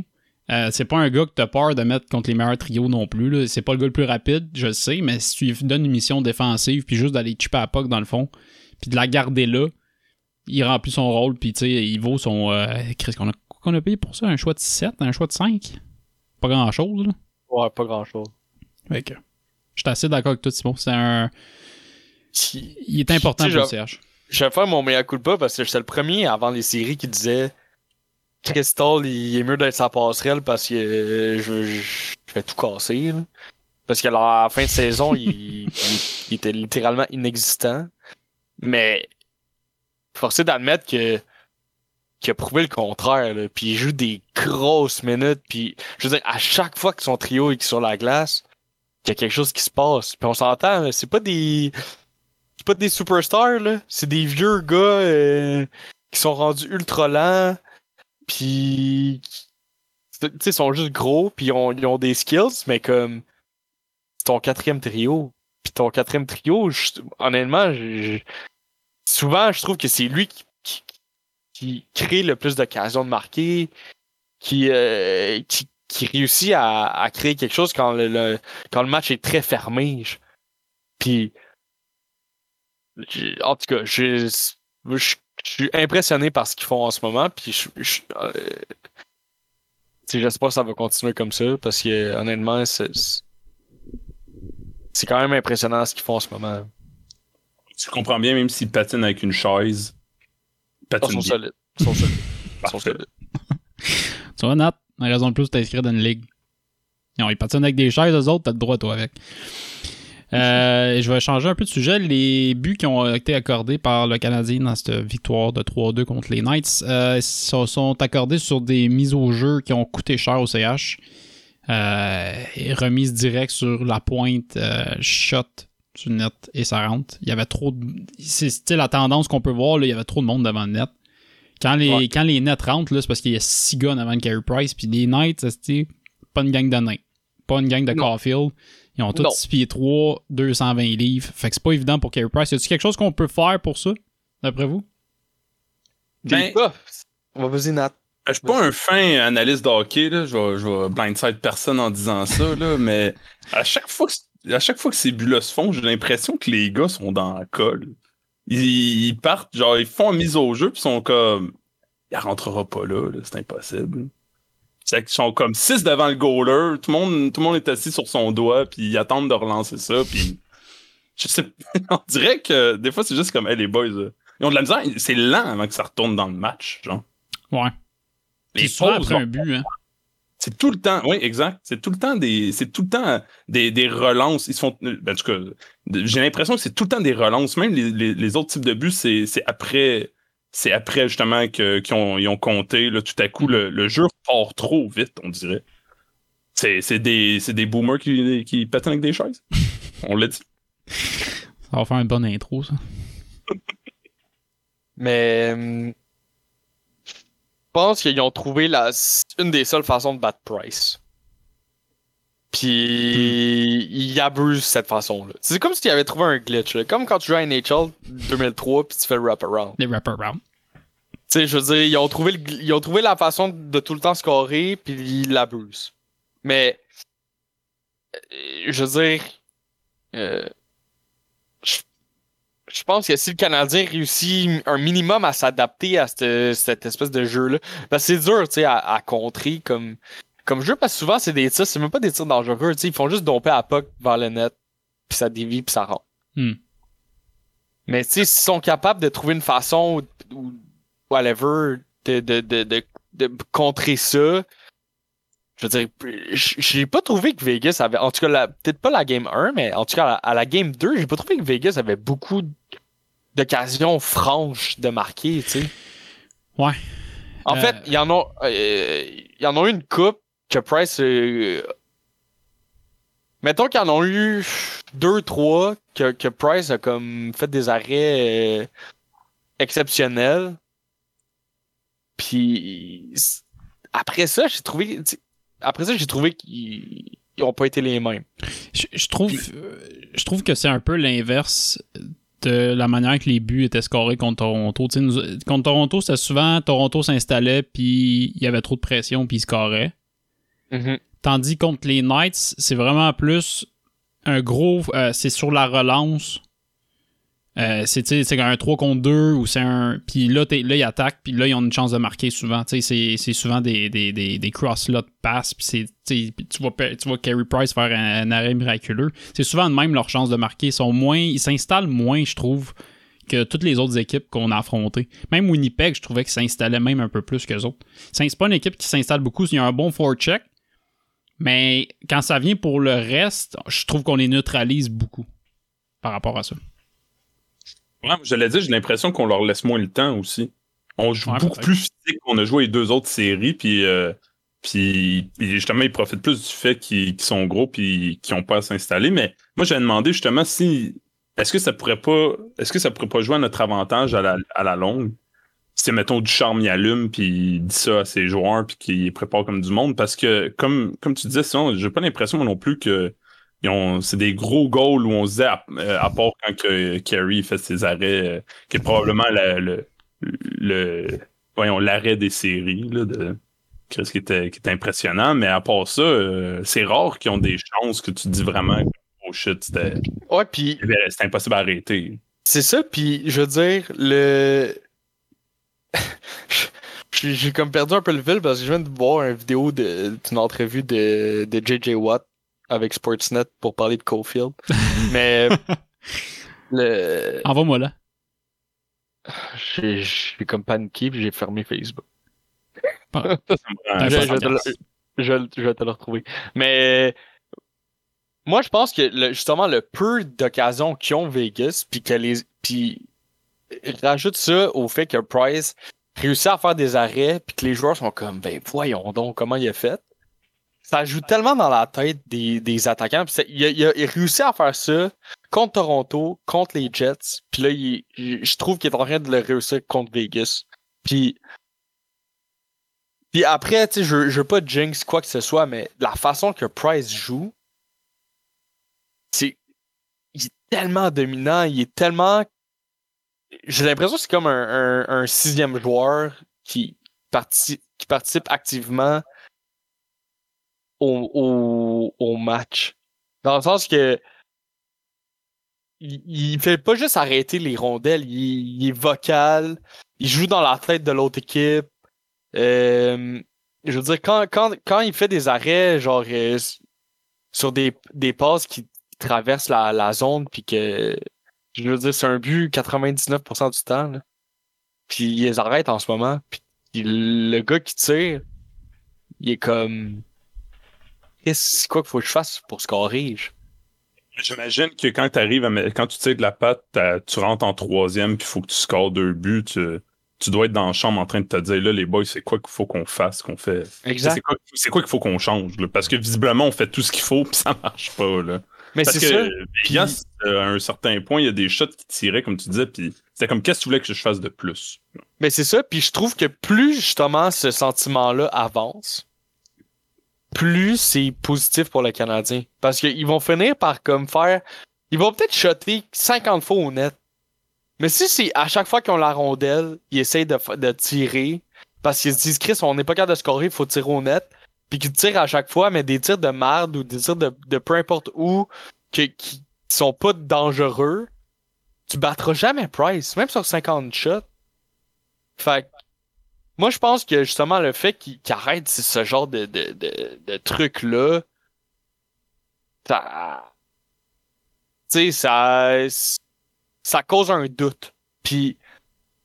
Speaker 6: euh, c'est pas un gars que t'as peur de mettre contre les meilleurs trios non plus. C'est pas le gars le plus rapide, je le sais, mais si tu lui donnes une mission défensive, puis juste d'aller chipper à POC dans le fond, puis de la garder là, il remplit son rôle, puis tu sais, il vaut son. Euh, Qu'est-ce qu'on a, qu'on a payé pour ça Un choix de 7, un choix de 5 Pas grand chose, là.
Speaker 7: Ouais, pas grand chose.
Speaker 6: Fait que. Je suis assez d'accord avec toi, Simon. C'est un. Il est important pour le CH.
Speaker 7: Je vais faire mon meilleur coup de pas parce que j'étais le premier avant les séries qui disait Crystal, il est mieux d'être sa passerelle parce que euh, je, je, vais tout casser. Parce qu'à la fin de saison, il, [laughs] était littéralement inexistant. Mais forcé d'admettre que qu'il a prouvé le contraire. Là. Puis il joue des grosses minutes. Puis je veux dire, à chaque fois que son trio est sur la glace, il y a quelque chose qui se passe. Puis on s'entend, c'est pas des. C'est pas des superstars, là. C'est des vieux gars euh, qui sont rendus ultra lents puis, tu sais, ils sont juste gros, puis ils ont, des skills, mais comme ton quatrième trio. Puis ton quatrième trio, honnêtement, souvent, je trouve que c'est lui qui, qui, crée le plus d'occasions de marquer, qui, euh, qui, qui, réussit à, à, créer quelque chose quand le, quand le match est très fermé. Puis, en tout cas, je, je, je suis impressionné par ce qu'ils font en ce moment. Puis je, euh, j'espère que ça va continuer comme ça parce que honnêtement, c'est quand même impressionnant ce qu'ils font en ce moment.
Speaker 8: Tu comprends bien, même s'ils patinent avec une chaise,
Speaker 7: ils sont solides. Ils sont solides. Ils sont solides. [laughs]
Speaker 6: tu vois, Nat, Une raison de plus de t'inscrire dans une ligue. Non, ils patinent avec des chaises, eux autres, t'as le droit, toi, avec. Euh, je vais changer un peu de sujet. Les buts qui ont été accordés par le Canadien dans cette victoire de 3-2 contre les Knights euh, sont, sont accordés sur des mises au jeu qui ont coûté cher au CH. Euh, et remise directe sur la pointe, euh, shot sur le net et ça rentre. Il y avait trop de... C'est la tendance qu'on peut voir, là, il y avait trop de monde devant le net. Quand les,
Speaker 7: Ouais.
Speaker 6: quand les nets rentrent, là, c'est parce qu'il y a 6 gars devant le Carey Price, puis les Knights, c'est pas une gang de nains. Pas une gang de
Speaker 7: Non.
Speaker 6: Caulfield. Ils ont tous
Speaker 7: Non.
Speaker 6: 6 pieds 3, 220 livres. Fait que c'est pas évident pour Carey Price. Y a-t-il quelque chose qu'on peut faire pour ça, d'après vous?
Speaker 8: Ben.
Speaker 7: On va vas-y, Nat.
Speaker 8: Je suis pas un fin analyste de hockey, là. Je vais, je vais blindside personne en disant ça, là, mais à chaque fois que, à chaque fois que ces buts-là se font, j'ai l'impression que les gars sont dans la colle. Ils, ils partent, genre, ils font une mise au jeu, puis sont comme. Il rentrera pas là, là, c'est impossible. C'est qu'ils sont comme six devant le goaler, tout le monde, tout le monde est assis sur son doigt, puis ils attendent de relancer ça, puis. Je sais [laughs] on dirait que des fois c'est juste comme, hey, les boys, là, ils ont de la misère, c'est lent avant que ça retourne dans le match, genre.
Speaker 6: Ouais.
Speaker 8: Les pauses,
Speaker 6: après un but, hein.
Speaker 8: C'est tout le temps, oui, exact. C'est tout le temps des, c'est tout le temps des, des relances. Ils se font, ben, en tout cas, j'ai l'impression que c'est tout le temps des relances. Même les, les, les autres types de buts, c'est, c'est après, c'est après justement que, qu'ils ont, ils ont compté. Là, tout à coup, le, le jeu part trop vite, on dirait. C'est, c'est des, c'est des boomers qui, qui patinent avec des chaises. [laughs] on l'a dit.
Speaker 6: Ça va faire une bonne intro, ça.
Speaker 7: Mais hum, pense qu'ils ont trouvé la, une des seules façons de battre Price. Puis ils abusent cette façon-là. C'est comme si tu avais trouvé un glitch. là. Comme quand tu joues à NHL 2003 puis tu fais le wraparound.
Speaker 6: Les wraparound.
Speaker 7: Tu sais, je veux dire, ils ont trouvé, le ils ont trouvé la façon de tout le temps scorer puis ils l'abusent. Mais euh, je veux dire, euh, je, je pense que si le Canadien réussit un minimum à s'adapter à cette, cette espèce de jeu-là, parce que c'est dur, tu sais, à, à contrer comme, comme jeu, parce que souvent c'est des tirs, c'est même pas des tirs dangereux, tu sais, ils font juste domper à la puck vers le net, puis ça dévie, puis ça rentre.
Speaker 6: Hmm.
Speaker 7: Mais tu sais, s'ils sont capables de trouver une façon ou, ou whatever de, de, de, de contrer ça, je veux dire, j'ai pas trouvé que Vegas avait, en tout cas, peut-être pas la game 1, mais en tout cas, à la, à la game 2, j'ai pas trouvé que Vegas avait beaucoup d'occasions franches de marquer, tu sais.
Speaker 6: Ouais.
Speaker 7: En
Speaker 6: Euh,
Speaker 7: fait, il y en a, euh, il y en a eu une coupe que Price, euh, mettons qu'il y en a eu deux, trois que, que Price a comme fait des arrêts euh, exceptionnels. Puis après ça, j'ai trouvé, après ça, j'ai trouvé qu'ils ils ont pas été les mêmes.
Speaker 6: Je, je trouve, euh, je trouve que c'est un peu l'inverse de la manière que les buts étaient scorés contre Toronto. Nous- contre Toronto, c'était souvent Toronto s'installait, puis il y avait trop de pression, puis il scorait. Tandis contre les Knights, c'est vraiment plus un gros. euh, c'est sur la relance. Euh, c'est un 3 contre 2 ou c'est un. Puis là, là, ils attaquent, puis là, ils ont une chance de marquer souvent. C'est- souvent des, des, des, des puis c'est- tu sais, puis tu vois, tu vois Carey Price faire un, arrêt miraculeux. C'est souvent de même leur chance de marquer. Ils sont moins. Ils s'installent moins, je trouve, que toutes les autres équipes qu'on a affrontées. Même Winnipeg, je trouvais qu'ils s'installaient même un peu plus qu'eux autres. C'est pas une équipe qui s'installe beaucoup. Il y a un bon forecheck, mais quand ça vient pour le reste, je trouve qu'on les neutralise beaucoup par rapport à ça.
Speaker 8: Ouais, je l'ai dit, j'ai l'impression qu'on leur laisse moins le temps aussi. On joue
Speaker 6: Ouais,
Speaker 8: beaucoup plus physique qu'on a joué les deux autres séries, puis, euh, puis, puis justement, ils profitent plus du fait qu'ils sont gros puis qu'ils ont pas à s'installer. Mais moi, j'avais demandé justement si est-ce que ça pourrait pas est-ce que ça pourrait pas jouer à notre avantage à la, à la longue? Si mettons du charme y allume puis il dit ça à ses joueurs puis qu'il prépare comme du monde parce que comme comme tu disais sinon j'ai pas l'impression non plus que c'est des gros goals où on se disait, à, euh, à part quand que Kerry fait ses arrêts, euh, qui est probablement la- le, le, voyons, l'arrêt des séries, là, de, Chris, qui était, qui était impressionnant, mais à part ça, euh, c'est rare qu'ils ont des chances que tu dis vraiment, oh shit, c'était,
Speaker 7: Ouais,
Speaker 8: impossible à arrêter.
Speaker 7: C'est ça, puis je veux dire, le. [laughs] J'ai comme perdu un peu le fil parce que je viens de voir une vidéo d'une entrevue de, de JJ Watt avec Sportsnet pour parler de Cofield. Mais [laughs] le.
Speaker 6: Envoie-moi là.
Speaker 7: J'ai comme paniqué j'ai fermé Facebook.
Speaker 6: Pas- [laughs]
Speaker 7: Je- vais te le-
Speaker 8: ça-
Speaker 7: je, je vais te le retrouver. Mais moi, je pense que le- justement le peu d'occasions qu'ils ont Vegas, puis que les, puis rajoute ça au fait que Price réussit à faire des arrêts, puis que les joueurs sont comme, ben voyons donc comment il a fait. Ça joue tellement dans la tête des, des attaquants. Il, a, réussi à faire ça contre Toronto, contre les Jets. Puis là, je trouve qu'il est en train de le réussir contre Vegas. Puis, puis après, tu sais, je, je veux pas jinx quoi que ce soit, mais la façon que Price joue, c'est. Il est tellement dominant, il est tellement. J'ai l'impression que c'est comme un, un, sixième joueur qui participe activement au, au, match. Dans le sens que il, il fait pas juste arrêter les rondelles, il, il est vocal, il joue dans la tête de l'autre équipe. Euh, je veux dire, quand, quand, quand il fait des arrêts, genre euh, sur des, des passes qui traversent la, la zone, puis que je veux dire, c'est un but 99% du temps. Puis il les arrête en ce moment. Puis le gars qui tire, il est comme. Qu'est-ce c'est quoi qu'il faut que je fasse pour scorer?
Speaker 8: J'imagine que quand tu arrives, quand tu tires de la patte, tu rentres en troisième, puis il faut que tu scores deux buts. Tu, tu dois être dans la chambre en train de te dire là, les boys, c'est quoi qu'il faut qu'on fasse, qu'on fait?
Speaker 7: Exact.
Speaker 8: C'est quoi, qu'il faut qu'on change, là? Parce que visiblement, on fait tout ce qu'il faut, [laughs] puis ça marche pas, là.
Speaker 7: Mais c'est ça.
Speaker 8: Vegas, euh, à un certain point, il y a des shots qui tiraient, comme tu disais, puis c'était comme qu'est-ce que tu voulais que je fasse de plus?
Speaker 7: Mais c'est ça, puis je trouve que plus justement ce sentiment-là avance, plus c'est positif pour le Canadien. Parce qu'ils vont finir par comme faire. Ils vont peut-être shotter 50 fois au net. Mais si c'est à chaque fois qu'ils ont la rondelle, ils essayent de, de tirer. Parce qu'ils se disent, Chris, on n'est pas capable de scorer, il faut tirer au net. Puis qu'ils tirent à chaque fois, mais des tirs de merde ou des tirs de, de peu importe où, que- qui sont pas dangereux, tu battras jamais Price, même sur 50 shots. Fait moi, je pense que justement, le fait qu'il arrête ce- genre de, de, de, de truc-là, ça. Tu sais, ça. Ça cause un doute. Puis,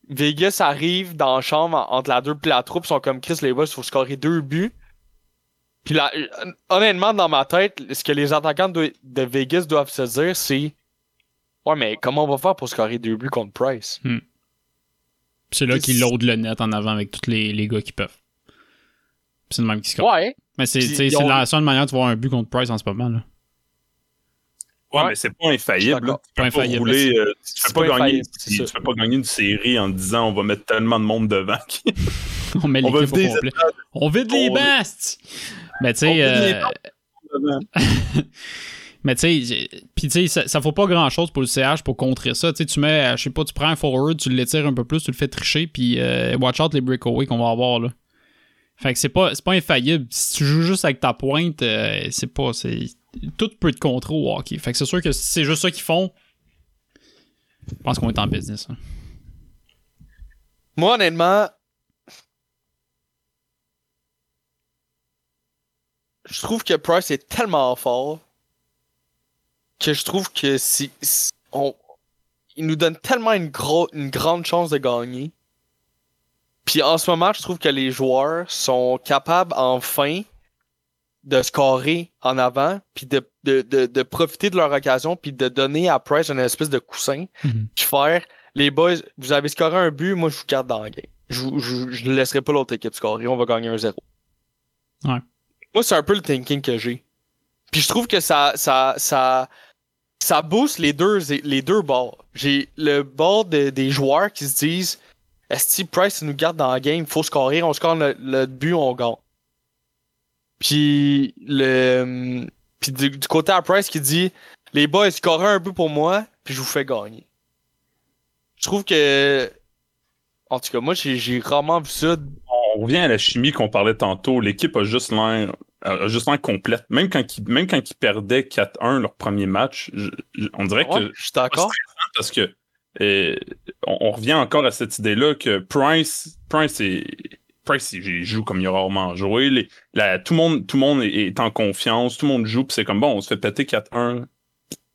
Speaker 7: Vegas arrive dans la chambre en- entre la 2 et la 3, pis sont comme Chris, les il faut scorer deux buts. Puis là, honnêtement, dans ma tête, ce que les attaquants de, de Vegas doivent se dire, c'est Ouais, mais comment on va faire pour scorer deux buts contre Price?
Speaker 6: C'est là qu'ils loadent le net en avant avec tous les, les gars qui peuvent. C'est le même qui score.
Speaker 7: Ouais.
Speaker 6: Mais c'est
Speaker 7: ont-
Speaker 6: la seule manière de voir un but contre Price en ce moment. Là.
Speaker 8: Ouais, mais c'est pas infaillible. là. Tu peux
Speaker 6: Pas infaillible,
Speaker 8: rouler,
Speaker 6: mais
Speaker 8: euh,
Speaker 6: c'est-
Speaker 8: tu,
Speaker 6: c'est
Speaker 8: peux pas
Speaker 6: pas
Speaker 8: gagner,
Speaker 6: infaillible,
Speaker 8: tu, tu peux pas gagner une série en disant on va mettre tellement de monde devant. qu'il- [laughs]
Speaker 6: On met
Speaker 8: On
Speaker 6: l'équipe au
Speaker 8: vider
Speaker 6: complet. On vide les bastes! Mais tu sais. Mais tu sais, tu sais, ça, ça faut pas grand chose pour le CH pour contrer ça. Tu sais, tu mets, euh, je sais pas, tu prends un forward, tu l'étires un peu plus, tu le fais tricher, puis euh, watch out les breakaways qu'on va avoir là. Fait que c'est pas, pas infaillible. Si tu joues juste avec ta pointe, euh, c'est pas, tout peut être contré au hockey. Fait que c'est sûr que si c'est juste ça qu'ils font, je pense qu'on est en business. hein.
Speaker 7: Moi, honnêtement, je trouve que Price est tellement fort que je trouve que si, si- on, il nous donne tellement une, gros, une grande chance de gagner. Puis en ce moment, je trouve que les joueurs sont capables enfin de scorer en avant, puis de, de, de, de profiter de leur occasion, puis de donner à Price une espèce de coussin, puis faire les boys, vous avez scoré un but, moi je vous garde dans la game. Je, vous- je, je ne laisserai pas l'autre équipe scorer, on va gagner un 0
Speaker 6: Ouais.
Speaker 7: Moi, c'est un peu le thinking que j'ai. Puis je trouve que ça, ça, ça, ça booste les deux, les deux bords. J'ai le bord de- des joueurs qui se disent Est-ce que Price nous garde dans la game, faut scorer, on score le, le but, on gagne. Puis le puis du, du côté à Price qui dit Les boys, scorez un but pour moi, puis je vous fais gagner. Je trouve que en tout cas, moi j'ai rarement vu ça.
Speaker 8: On revient à la chimie qu'on parlait tantôt. L'équipe a juste l'air a juste l'air complète. Même quand ils, même quand ils perdaient 4-1 leur premier match, je- je- on dirait
Speaker 7: Ouais,
Speaker 8: que
Speaker 7: je suis d'accord.
Speaker 8: parce que euh, on, on revient encore à cette idée-là que Price, Price est Price il, joue comme il a rarement joué. Les- la- tout le monde, tout le monde est, est en confiance, tout le monde joue, puis c'est comme bon, on se fait péter 4-1.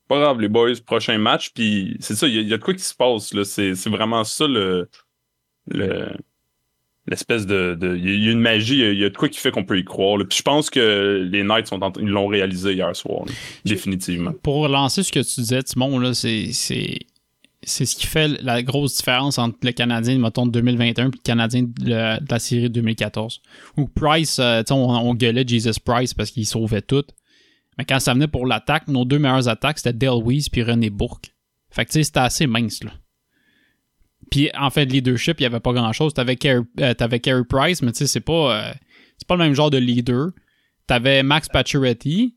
Speaker 8: Pas grave, les boys, prochain match, puis c'est ça, il y, y a de quoi qui se passe, là. C'est c'est vraiment ça le. le l'espèce de, de- il y a une magie, il y a- de quoi qui fait qu'on peut y croire. là. Puis je pense que les Knights sont en- ils l'ont réalisé hier soir, là. définitivement.
Speaker 6: Pour relancer ce que tu disais, Timon, là, c'est, c'est, c'est ce qui fait la grosse différence entre le Canadien, mettons, de 2021 et le Canadien de, le- de la série de 2014. Où Price, euh, on, on gueulait Jesus Price parce qu'il sauvait tout. Mais quand ça venait pour l'attaque, nos deux meilleures attaques, c'était Del Weiss puis René Bourque. Fait que, tu sais, c'était assez mince, là. Puis, en fait, leadership, il n'y avait pas grand-chose. T'avais Carey, euh, t'avais Carey Price, mais tu sais, c'est pas, euh, c'est pas le même genre de leader. T'avais Max Pacioretty.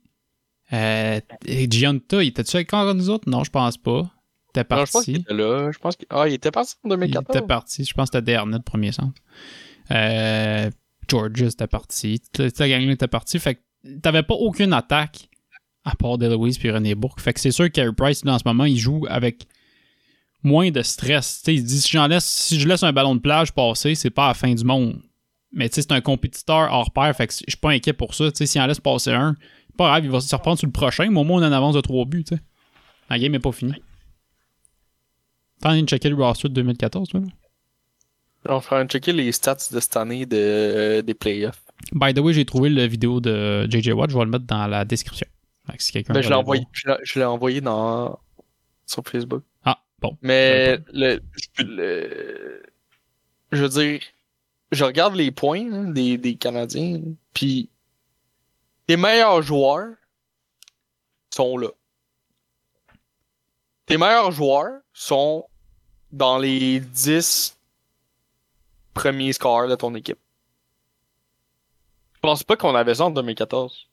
Speaker 6: Euh, et Gianta, il était-tu avec encore nous autres? Non, je pense pas. Il était
Speaker 7: Non, je pense qu'il
Speaker 6: parti.
Speaker 7: était là. Je pense qu'il ah, il était parti en
Speaker 6: Il
Speaker 7: 2014.
Speaker 6: était parti. Je pense que c'était Dernet, le premier centre. Euh, Georges était parti. La gang était partie. Fait que t'avais pas aucune attaque à part DeLuise puis René Bourque. Fait que c'est sûr que Carey Price, là, en ce moment, il joue avec moins de stress. Tu sais, il dit si, laisse, si je laisse un ballon de plage passer, c'est pas la fin du monde. Mais c'est un compétiteur hors pair. Fait que je suis pas inquiet pour ça. S'il en laisse passer un, pas grave, il va se reprendre sur le prochain. Mais au moins, on une avance de 3 buts. La game est pas finie. T'en as de checker le roster de 2014, toi? là?
Speaker 7: On fera checker les stats de cette année de, euh, des playoffs.
Speaker 6: By the way, j'ai trouvé la vidéo de JJ Watt. Je vais le mettre dans la description. Si
Speaker 7: Ben, l'ai envoyé, je l'ai envoyé dans, sur Facebook.
Speaker 6: Bon.
Speaker 7: Mais le, le- je veux dire, je regarde les points hein, des, des Canadiens, puis les meilleurs joueurs sont là. Tes meilleurs joueurs sont dans les 10 premiers scores de ton équipe. Je pense pas qu'on avait ça en 2014.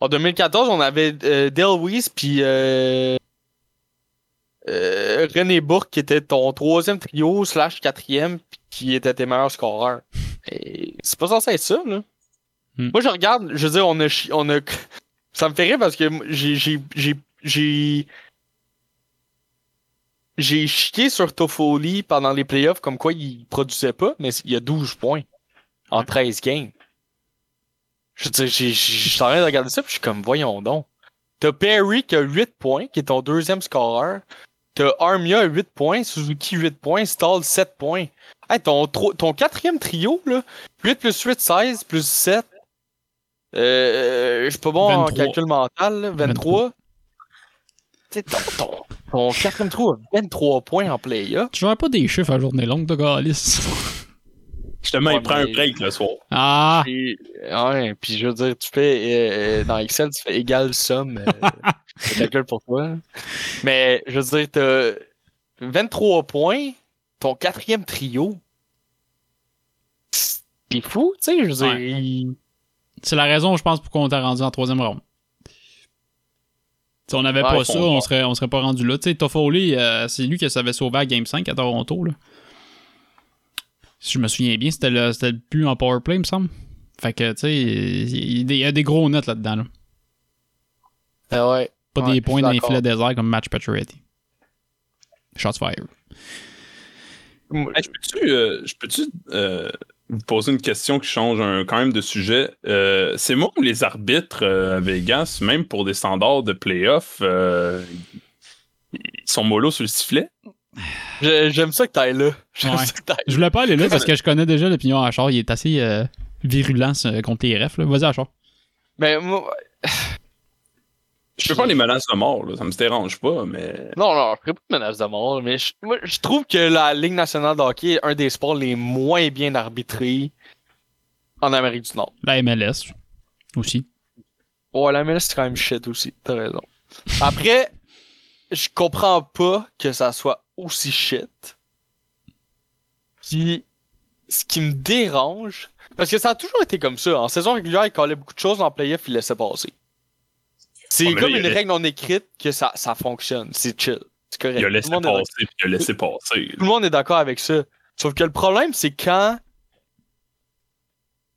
Speaker 7: En 2014, on avait euh, Del Weiss puis euh, euh, René Bourque qui était ton troisième trio slash quatrième qui était tes meilleurs scoreurs. C'est pas censé être ça, là.
Speaker 6: Hmm.
Speaker 7: Moi, je regarde, je veux dire, on a, on a, ça me fait rire parce que j'ai, j'ai, j'ai, j'ai, j'ai chié sur Toffoli pendant les playoffs comme quoi il produisait pas, mais il y a 12 points en 13 games. Je veux dire, j'ai, j'ai, je suis en train de regarder ça puis je suis comme, voyons donc. T'as Perry qui a 8 points, qui est ton deuxième scoreur. T'as Armia 8 points, Suzuki 8 points, Stall 7 points. Hey, ton, tro- ton quatrième trio, là, 8 plus 8, 16, plus 7. Euh, je suis pas bon
Speaker 6: 23.
Speaker 7: en calcul mental, là, 23. Tu sais, ton, ton, ton quatrième trio a 23 points en play-off.
Speaker 6: Tu joues pas des chiffres à journée longue, de Galice.
Speaker 8: Justement, il prend un break le soir.
Speaker 6: Ah!
Speaker 7: Puis, ouais, puis je veux dire, tu fais euh, euh, dans Excel, tu fais égal somme. Euh, [laughs] je calcule pour toi. Mais je veux dire, t'as 23 points, ton quatrième trio. C'est fou, tu sais, je veux dire.
Speaker 6: Ouais. C'est la raison, je pense, pour qu'on t'a rendu en troisième round. Si on n'avait
Speaker 7: Ouais,
Speaker 6: pas ça, on serait, on serait pas rendu là. Tu sais, Toffoli, euh, c'est lui qui s'avait sauvé à Game 5 à Toronto. Là. Si je me souviens bien, c'était le, c'était le but en powerplay, il me semble. Fait que, tu sais, il, y a des gros nets là-dedans. Là.
Speaker 7: Ah ouais.
Speaker 6: Pas
Speaker 7: Ouais,
Speaker 6: des points dans les filets déserts comme Match Pacioretty. Shots fired.
Speaker 8: Hey, je peux-tu euh, je peux-tu, euh, vous poser une question qui change un- quand même de sujet? Euh, c'est moi ou les arbitres euh, à Vegas, même pour des standards de playoff, euh, ils sont mollo sur le sifflet?
Speaker 7: J'aime ça que t'ailles là. [laughs] J'aime
Speaker 6: Ouais.
Speaker 7: ça que t'ailles
Speaker 6: Je voulais pas aller là parce que je connais déjà l'opinion à Achard. Il est assez euh, virulent contre les refs. Vas-y, Achard.
Speaker 7: Mais moi,
Speaker 8: Je peux faire les menaces de mort, là, ça me dérange pas, mais.
Speaker 7: non, non, je ferai pas de menace de mort, mais je, moi, je trouve que la Ligue nationale de hockey est un des sports les moins bien arbitrés en Amérique du Nord.
Speaker 6: La MLS aussi.
Speaker 7: Ouais, la MLS, c'est quand même shit aussi. T'as raison. Après, je comprends pas que ça soit aussi shit. Puis, ce qui me dérange, parce que ça a toujours été comme ça. En saison régulière, il collait beaucoup de choses, en playoff, il laissait passer. C'est comme
Speaker 8: là,
Speaker 7: une règle non écrite que ça, ça fonctionne. C'est chill. C'est correct.
Speaker 8: Il a
Speaker 7: Tout
Speaker 8: laissé
Speaker 7: le monde est
Speaker 8: passer, puis il a laissé passer.
Speaker 7: tout le monde est d'accord avec ça. Sauf que le problème, c'est quand.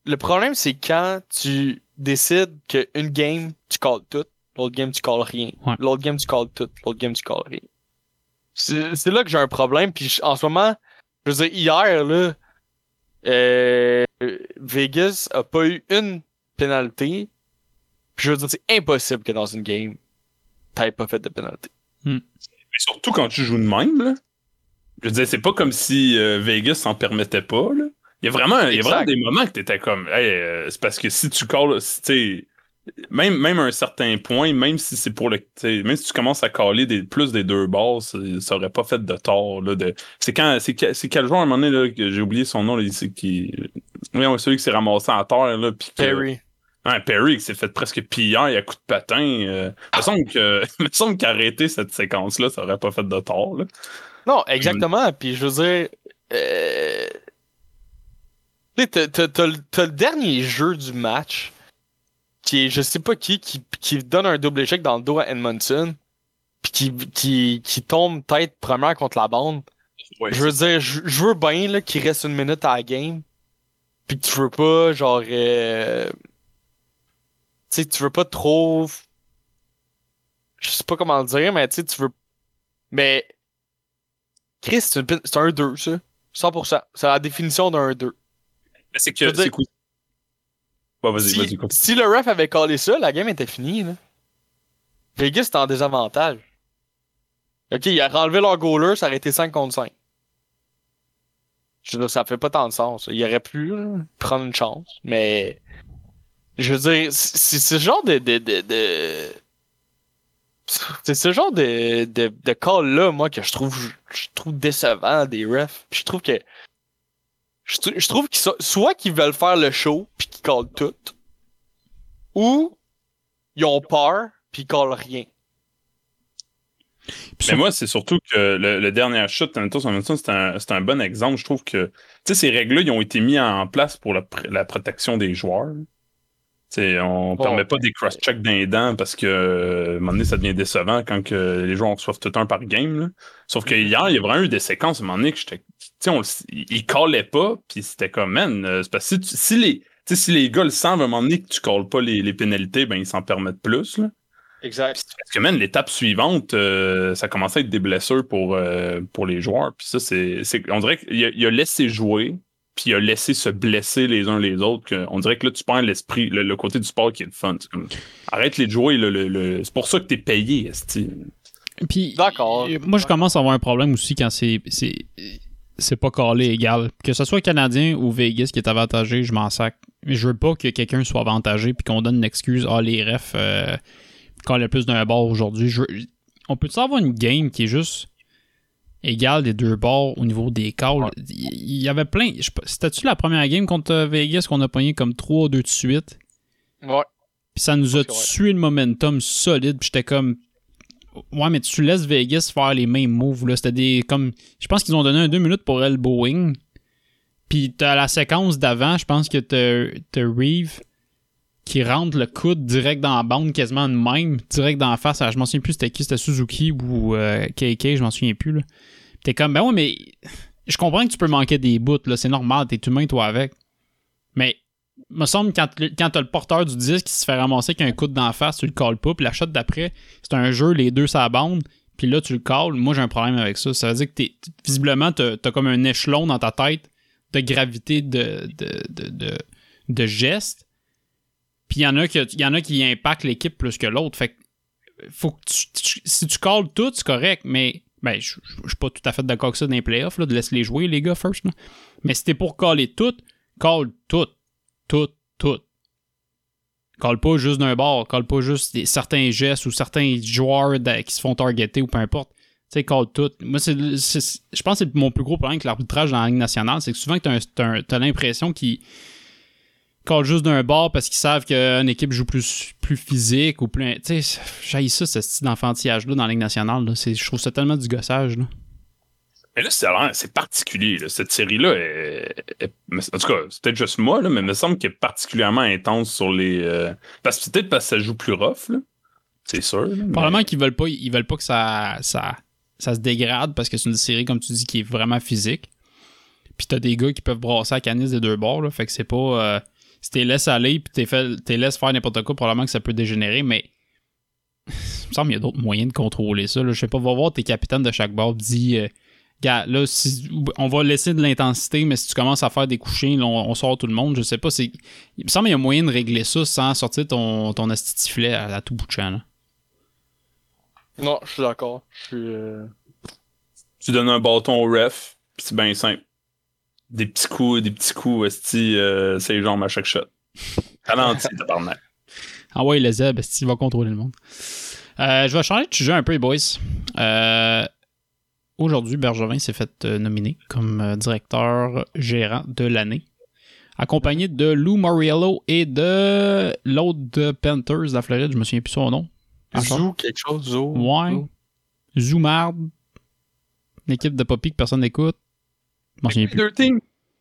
Speaker 7: Le problème, c'est quand tu décides qu'une game, tu calls tout, l'autre game, tu calls rien.
Speaker 6: Ouais.
Speaker 7: L'autre game, tu calls tout, l'autre game, tu calls rien. C'est là que j'ai un problème. Puis en ce moment, je veux dire, hier, là, euh, Vegas a pas eu une pénalité. Puis je veux dire, c'est impossible que dans une game, t'aies pas fait de pénalité.
Speaker 8: Mais surtout quand tu joues de même, là. Je veux dire, c'est pas comme si euh, Vegas s'en permettait pas, là. Il y a vraiment, il y a
Speaker 7: Exact.
Speaker 8: vraiment des moments que t'étais comme, hey, euh, c'est parce que si tu calls, si, tu sais, même, même à un certain point, même si c'est pour le, même si tu commences à caller des, plus des deux bases, ça, aurait pas fait de tort, là, de, c'est quand, c'est, que- c'est quel joueur à un moment donné, là, que j'ai oublié son nom, là, c'est qui, oui, on celui qui s'est ramassé à terre, là,
Speaker 7: Perry.
Speaker 8: Ouais, Perry qui s'est fait presque piller à coup de patin. Euh, il me semble que, il [laughs] me semble qu'arrêter cette séquence-là, ça aurait pas fait de tort, là.
Speaker 7: Non, exactement. Puis je veux dire. Euh... t'as le dernier jeu du match qui est je sais pas qui qui, qui donne un double échec dans le dos à Edmondson puis qui, qui, qui tombe tête première contre la bande.
Speaker 8: Ouais,
Speaker 7: Je veux dire, je, je veux bien là, qu'il reste une minute à la game. Puis que tu veux pas, genre. euh, Tu sais, tu veux pas trop. Je sais pas comment le dire, mais tu sais, tu veux. Mais. Chris, c'est une c'est un 2, ça. 100%. C'est la définition d'un 2.
Speaker 8: Mais c'est que, c'est. Bon, vas-y,
Speaker 7: Si,
Speaker 8: vas-y, continue.
Speaker 7: si le ref avait collé ça, la game était finie, là. Vegas était en désavantage. Ok, il a enlevé leur goaler, ça aurait été 5 contre 5. Je veux dire, ça fait pas tant de sens. Il aurait pu là, prendre une chance, mais. Je veux dire, c'est c'est ce genre de. de, de, de- C'est ce genre de, de, de call-là, moi, que je trouve, je trouve décevant des refs. Puis je trouve que. Je, trou- je trouve qu'ils sont- soit qu'ils veulent faire le show, puis qu'ils callent tout, ou ils ont peur, puis ils callent rien.
Speaker 8: Mais moi, c'est surtout que le, le dernier shot, Thanatos Hamilton, c'est un, c'est un bon exemple. Je trouve que, tu sais, ces règles-là, ils ont été mis en place pour la protection des joueurs. On
Speaker 7: Bon.
Speaker 8: permet pas des cross-checks d'un dents parce que, euh, à un moment donné, ça devient décevant quand que les joueurs en reçoivent tout un par game. là. Sauf que hier, il y a vraiment eu des séquences, à un moment donné, que j'étais, ils callaient pas, puis c'était comme, man, euh, c'est parce que si, tu- si les, si les gars le savent, à un moment donné, que tu calls pas les, les pénalités, ben, ils s'en permettent plus, là.
Speaker 7: Exact.
Speaker 8: Parce que, man, l'étape suivante, euh, ça commençait à être des blessures pour, pour les joueurs. Puis ça, c'est. On dirait qu'il a, il a laissé jouer, puis il a laissé se blesser les uns les autres. que- on dirait que là, tu perds l'esprit, le, le côté du sport qui est le fun. Comme, arrête les de jouer, le, le- le- c'est pour ça que t'es payé, esti.
Speaker 6: Puis,
Speaker 7: D'accord.
Speaker 6: euh, moi, je commence à avoir un problème aussi quand c'est c'est c'est pas calé égal. Que ce soit Canadien ou Vegas qui est avantagé, je m'en sac. Mais je veux pas que quelqu'un soit avantagé puis qu'on donne une excuse. Ah, les refs, euh, quand le plus d'un bord aujourd'hui. Je veux- On peut-tu avoir une game qui est juste égale des deux bords au niveau des calls? Il y avait plein. C'était-tu la première game contre euh, Vegas qu'on a pogné comme 3 2 de suite?
Speaker 7: Ouais.
Speaker 6: Puis ça nous a tué le momentum solide. Puis j'étais comme. Ouais, mais tu laisses Vegas faire les mêmes moves. là. C'était des. comme Je pense qu'ils ont donné un 2 minutes pour elbowing. Puis t'as la séquence d'avant, je pense que t'as t'as Reeve qui rentre le coude direct dans la bande, quasiment de même, direct dans la face. Alors, je m'en souviens plus c'était qui, c'était Suzuki ou euh, KK, je m'en souviens plus. là. T'es comme, ben ouais, mais je comprends que tu peux manquer des bouts, c'est normal, t'es humain toi avec. Mais me semble quand, quand t'as le porteur du disque qui se fait ramasser avec un coup dans la face, tu le calls pas, puis la shot d'après, c'est un jeu, les deux ça bande, puis là tu le calls. Moi j'ai un problème avec ça. Ça veut dire que t'es, visiblement t'as, t'as comme un échelon dans ta tête de gravité de, de, de, de, de gestes. Puis il y en a qui y en a qui impactent l'équipe plus que l'autre. Fait que faut que tu, tu- si tu calls tout, c'est correct, mais ben, je suis pas tout à fait d'accord avec ça dans les playoffs, là, de laisser les jouer, les gars, first. Mais si t'es pour caller tout, call tout, tout, tout. Call pas juste d'un bord, call pas juste des- certains gestes ou certains joueurs qui se font targeter ou peu importe. Tu sais, call tout. Moi, c'est, je pense que c'est mon plus gros problème avec l'arbitrage dans la Ligue nationale, c'est que souvent, un- t'as l'impression qu'ils callent juste d'un bord parce qu'ils savent qu'une équipe joue plus, plus physique ou plus. Tu sais, j'haïs ça, ce style d'enfantillage-là dans la Ligue nationale. là. Je trouve ça tellement du gossage. Là.
Speaker 8: Mais là, c'est, particulier. là. Cette série-là, en tout cas, c'est peut-être juste moi, là, mais il me semble qu'elle est particulièrement intense sur les. euh, Parce que peut-être parce que ça joue plus rough, là. C'est sûr. mais-
Speaker 6: Probablement qu'ils veulent pas, ils veulent pas que ça, ça, ça se dégrade parce que c'est une série, comme tu dis, qui est vraiment physique. Puis t'as des gars qui peuvent brasser la canisse des deux bords, là. Fait que c'est pas. euh, si t'es laisses aller puis t'es fait, t'es laisses faire n'importe quoi, probablement que ça peut dégénérer, mais. [laughs] Il me semble qu'il y a d'autres moyens de contrôler ça. Là. Je sais pas, va voir tes capitaines de chaque bord, dis. euh, Gars, là, si, on va laisser de l'intensité, mais si tu commences à faire des couchins, là, on, on sort tout le monde. Je sais pas. c'est Il me semble qu'il y a moyen de régler ça sans sortir ton, ton asti de sifflet à, à tout bout de champ. Là.
Speaker 7: Non, je suis d'accord. Je suis. euh,
Speaker 8: Tu donnes un bâton au ref, puis c'est bien simple. Des petits coups, des petits coups, esti, euh, c'est les jambes à chaque shot. [laughs] Ralenti, tabarnak.
Speaker 6: Ah ouais, le Zeb, qu'il va contrôler le monde? Euh, je vais changer de sujet un peu, les boys. Euh, Aujourd'hui, Bergevin s'est fait euh, nominer comme directeur gérant de l'année, accompagné de Lou Moriello et de l'autre de Panthers de la Floride, je me souviens plus son nom.
Speaker 7: Zou, quelque chose, Zou?
Speaker 6: Ouais. Zoumard. Une équipe de Poppy que personne n'écoute. Je m'en souviens plus.
Speaker 8: Dirty.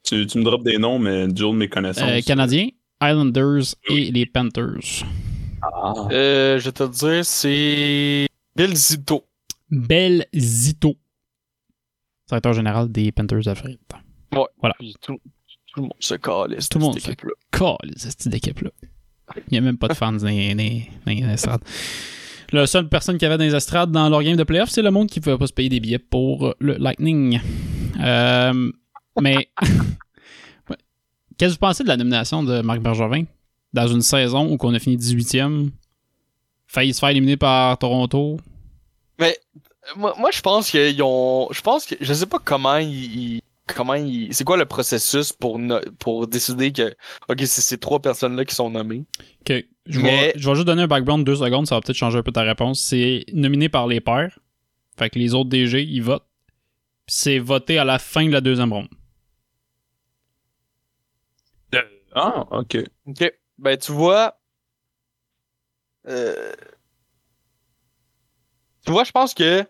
Speaker 8: Tu, tu me drops des noms, mais Joe de mes connaissances.
Speaker 6: Euh, Canadiens, Islanders et les Panthers.
Speaker 7: Euh, je vais te dire, c'est Bill Zito.
Speaker 6: Bel Zito. Directeur général des Panthers Floride.
Speaker 7: Ouais.
Speaker 6: Voilà.
Speaker 7: Tout, tout le monde se calisse.
Speaker 6: Tout le monde se
Speaker 7: équipe-là.
Speaker 6: Calisse, cette d'équipe-là. Il n'y a même pas de fans dans les, estrades. La seule personne qui avait dans les estrades dans leur game de playoff, c'est le monde qui ne pouvait pas se payer des billets pour le Lightning. Euh, mais [laughs] qu'est-ce que vous pensez de la nomination de Marc Bergevin dans une saison où on a fini 18e, failli se faire éliminer par Toronto?
Speaker 7: Mais euh, moi, moi je pense qu'ils ont. Je pense que. Je sais pas comment ils. comment ils. C'est quoi le processus pour, no- pour décider que. Ok, c'est ces trois personnes-là qui sont nommées.
Speaker 6: Ok, Je,
Speaker 7: Mais-
Speaker 6: vais, je vais juste donner un background de deux secondes, ça va peut-être changer un peu ta réponse. C'est nominé par les pairs. Fait que les autres DG, ils votent. C'est voté à la fin de la deuxième ronde.
Speaker 8: Ah, ok.
Speaker 7: Ok. Ben, tu vois. euh, Tu vois, je pense que.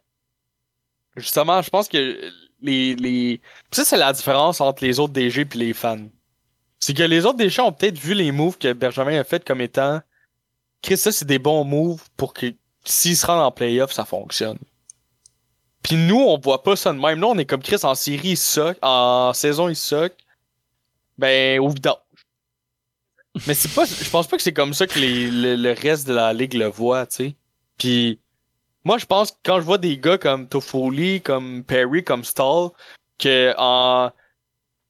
Speaker 7: Justement, je pense que les. les... Ça, c'est la différence entre les autres DG et les fans. C'est que les autres DG ont peut-être vu les moves que Benjamin a fait comme étant. Chris, ça, c'est des bons moves pour que s'ils se rendent en playoff, ça fonctionne. Puis nous, on voit pas ça de même. Nous, on est comme Chris en série, il suck. En saison, il suck. Ben, au vidange. Mais c'est pas, je pense pas que c'est comme ça que les- le, le reste de la ligue le voit, tu sais. Puis moi, je pense que quand je vois des gars comme Toffoli, comme Perry, comme Stall, que en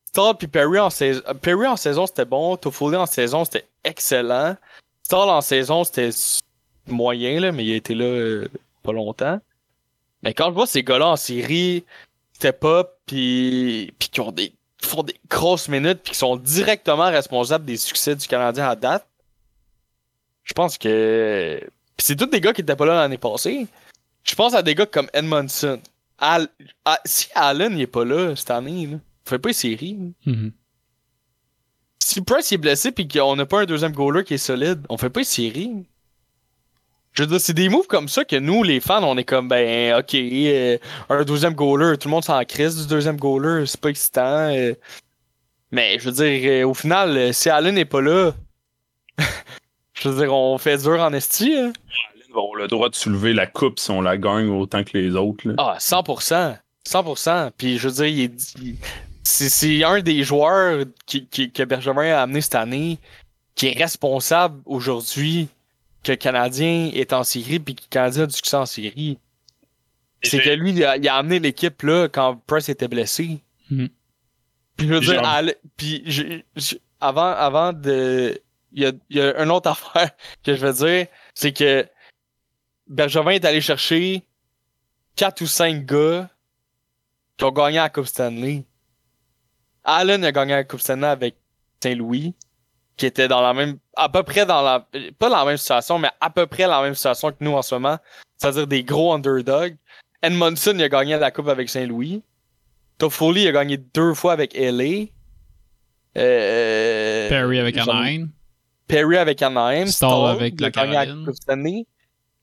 Speaker 7: Stall puis Perry en saison, Perry en saison c'était bon, Toffoli en saison c'était excellent, Stall en saison c'était moyen là, mais il a été là euh, pas longtemps. Mais quand je vois ces gars-là en série, step up puis puis qui ont des qui font des grosses minutes puis qui sont directement responsables des succès du Canadien à date. Je pense que puis c'est tous des gars qui étaient pas là l'année passée. Je pense à des gars comme Edmondson. Al- si Allen il est pas là cette année, là, fait pas une série.
Speaker 6: Mhm.
Speaker 7: Si Price est blessé puis qu'on n'a pas un deuxième goaler qui est solide, on fait pas une série. Je veux dire, c'est des moves comme ça que nous, les fans, on est comme, ben, ok, euh, un deuxième goaler, tout le monde s'en crise du deuxième goaler, c'est pas excitant. euh. mais je veux dire, euh, au final, euh, si Allen n'est pas là, [laughs] je veux dire, on fait dur en esti. hein.
Speaker 8: Ils vont avoir le droit de soulever la coupe si on la gagne autant que les autres. Là.
Speaker 7: Ah, 100%. 100%. Puis je veux dire, il est- il- c'est, c'est un des joueurs qui, qui- que Bergevin a amené cette année qui est responsable aujourd'hui que le Canadien est en série puis que le Canadien a du succès en série. C'est que lui, il a, il a amené l'équipe là quand Price était blessé.
Speaker 6: Mhm.
Speaker 7: Puis je veux dire, Al- puis je- je- avant, avant de. Il y a, il y a une autre [laughs] affaire que je veux dire, c'est que Bergevin est allé chercher quatre ou cinq gars qui ont gagné la Coupe Stanley. Allen a gagné la Coupe Stanley avec Saint-Louis, qui était dans la même, à peu près dans la, pas dans la même situation, mais à peu près la même situation que nous en ce moment. C'est-à-dire des gros underdogs. Edmondson, il a gagné la Coupe avec Saint-Louis. Toffoli a gagné deux fois avec LA. Euh,
Speaker 6: Perry avec Anaheim.
Speaker 7: Perry avec Anaheim.
Speaker 6: Stall avec
Speaker 7: il
Speaker 6: la Caroline.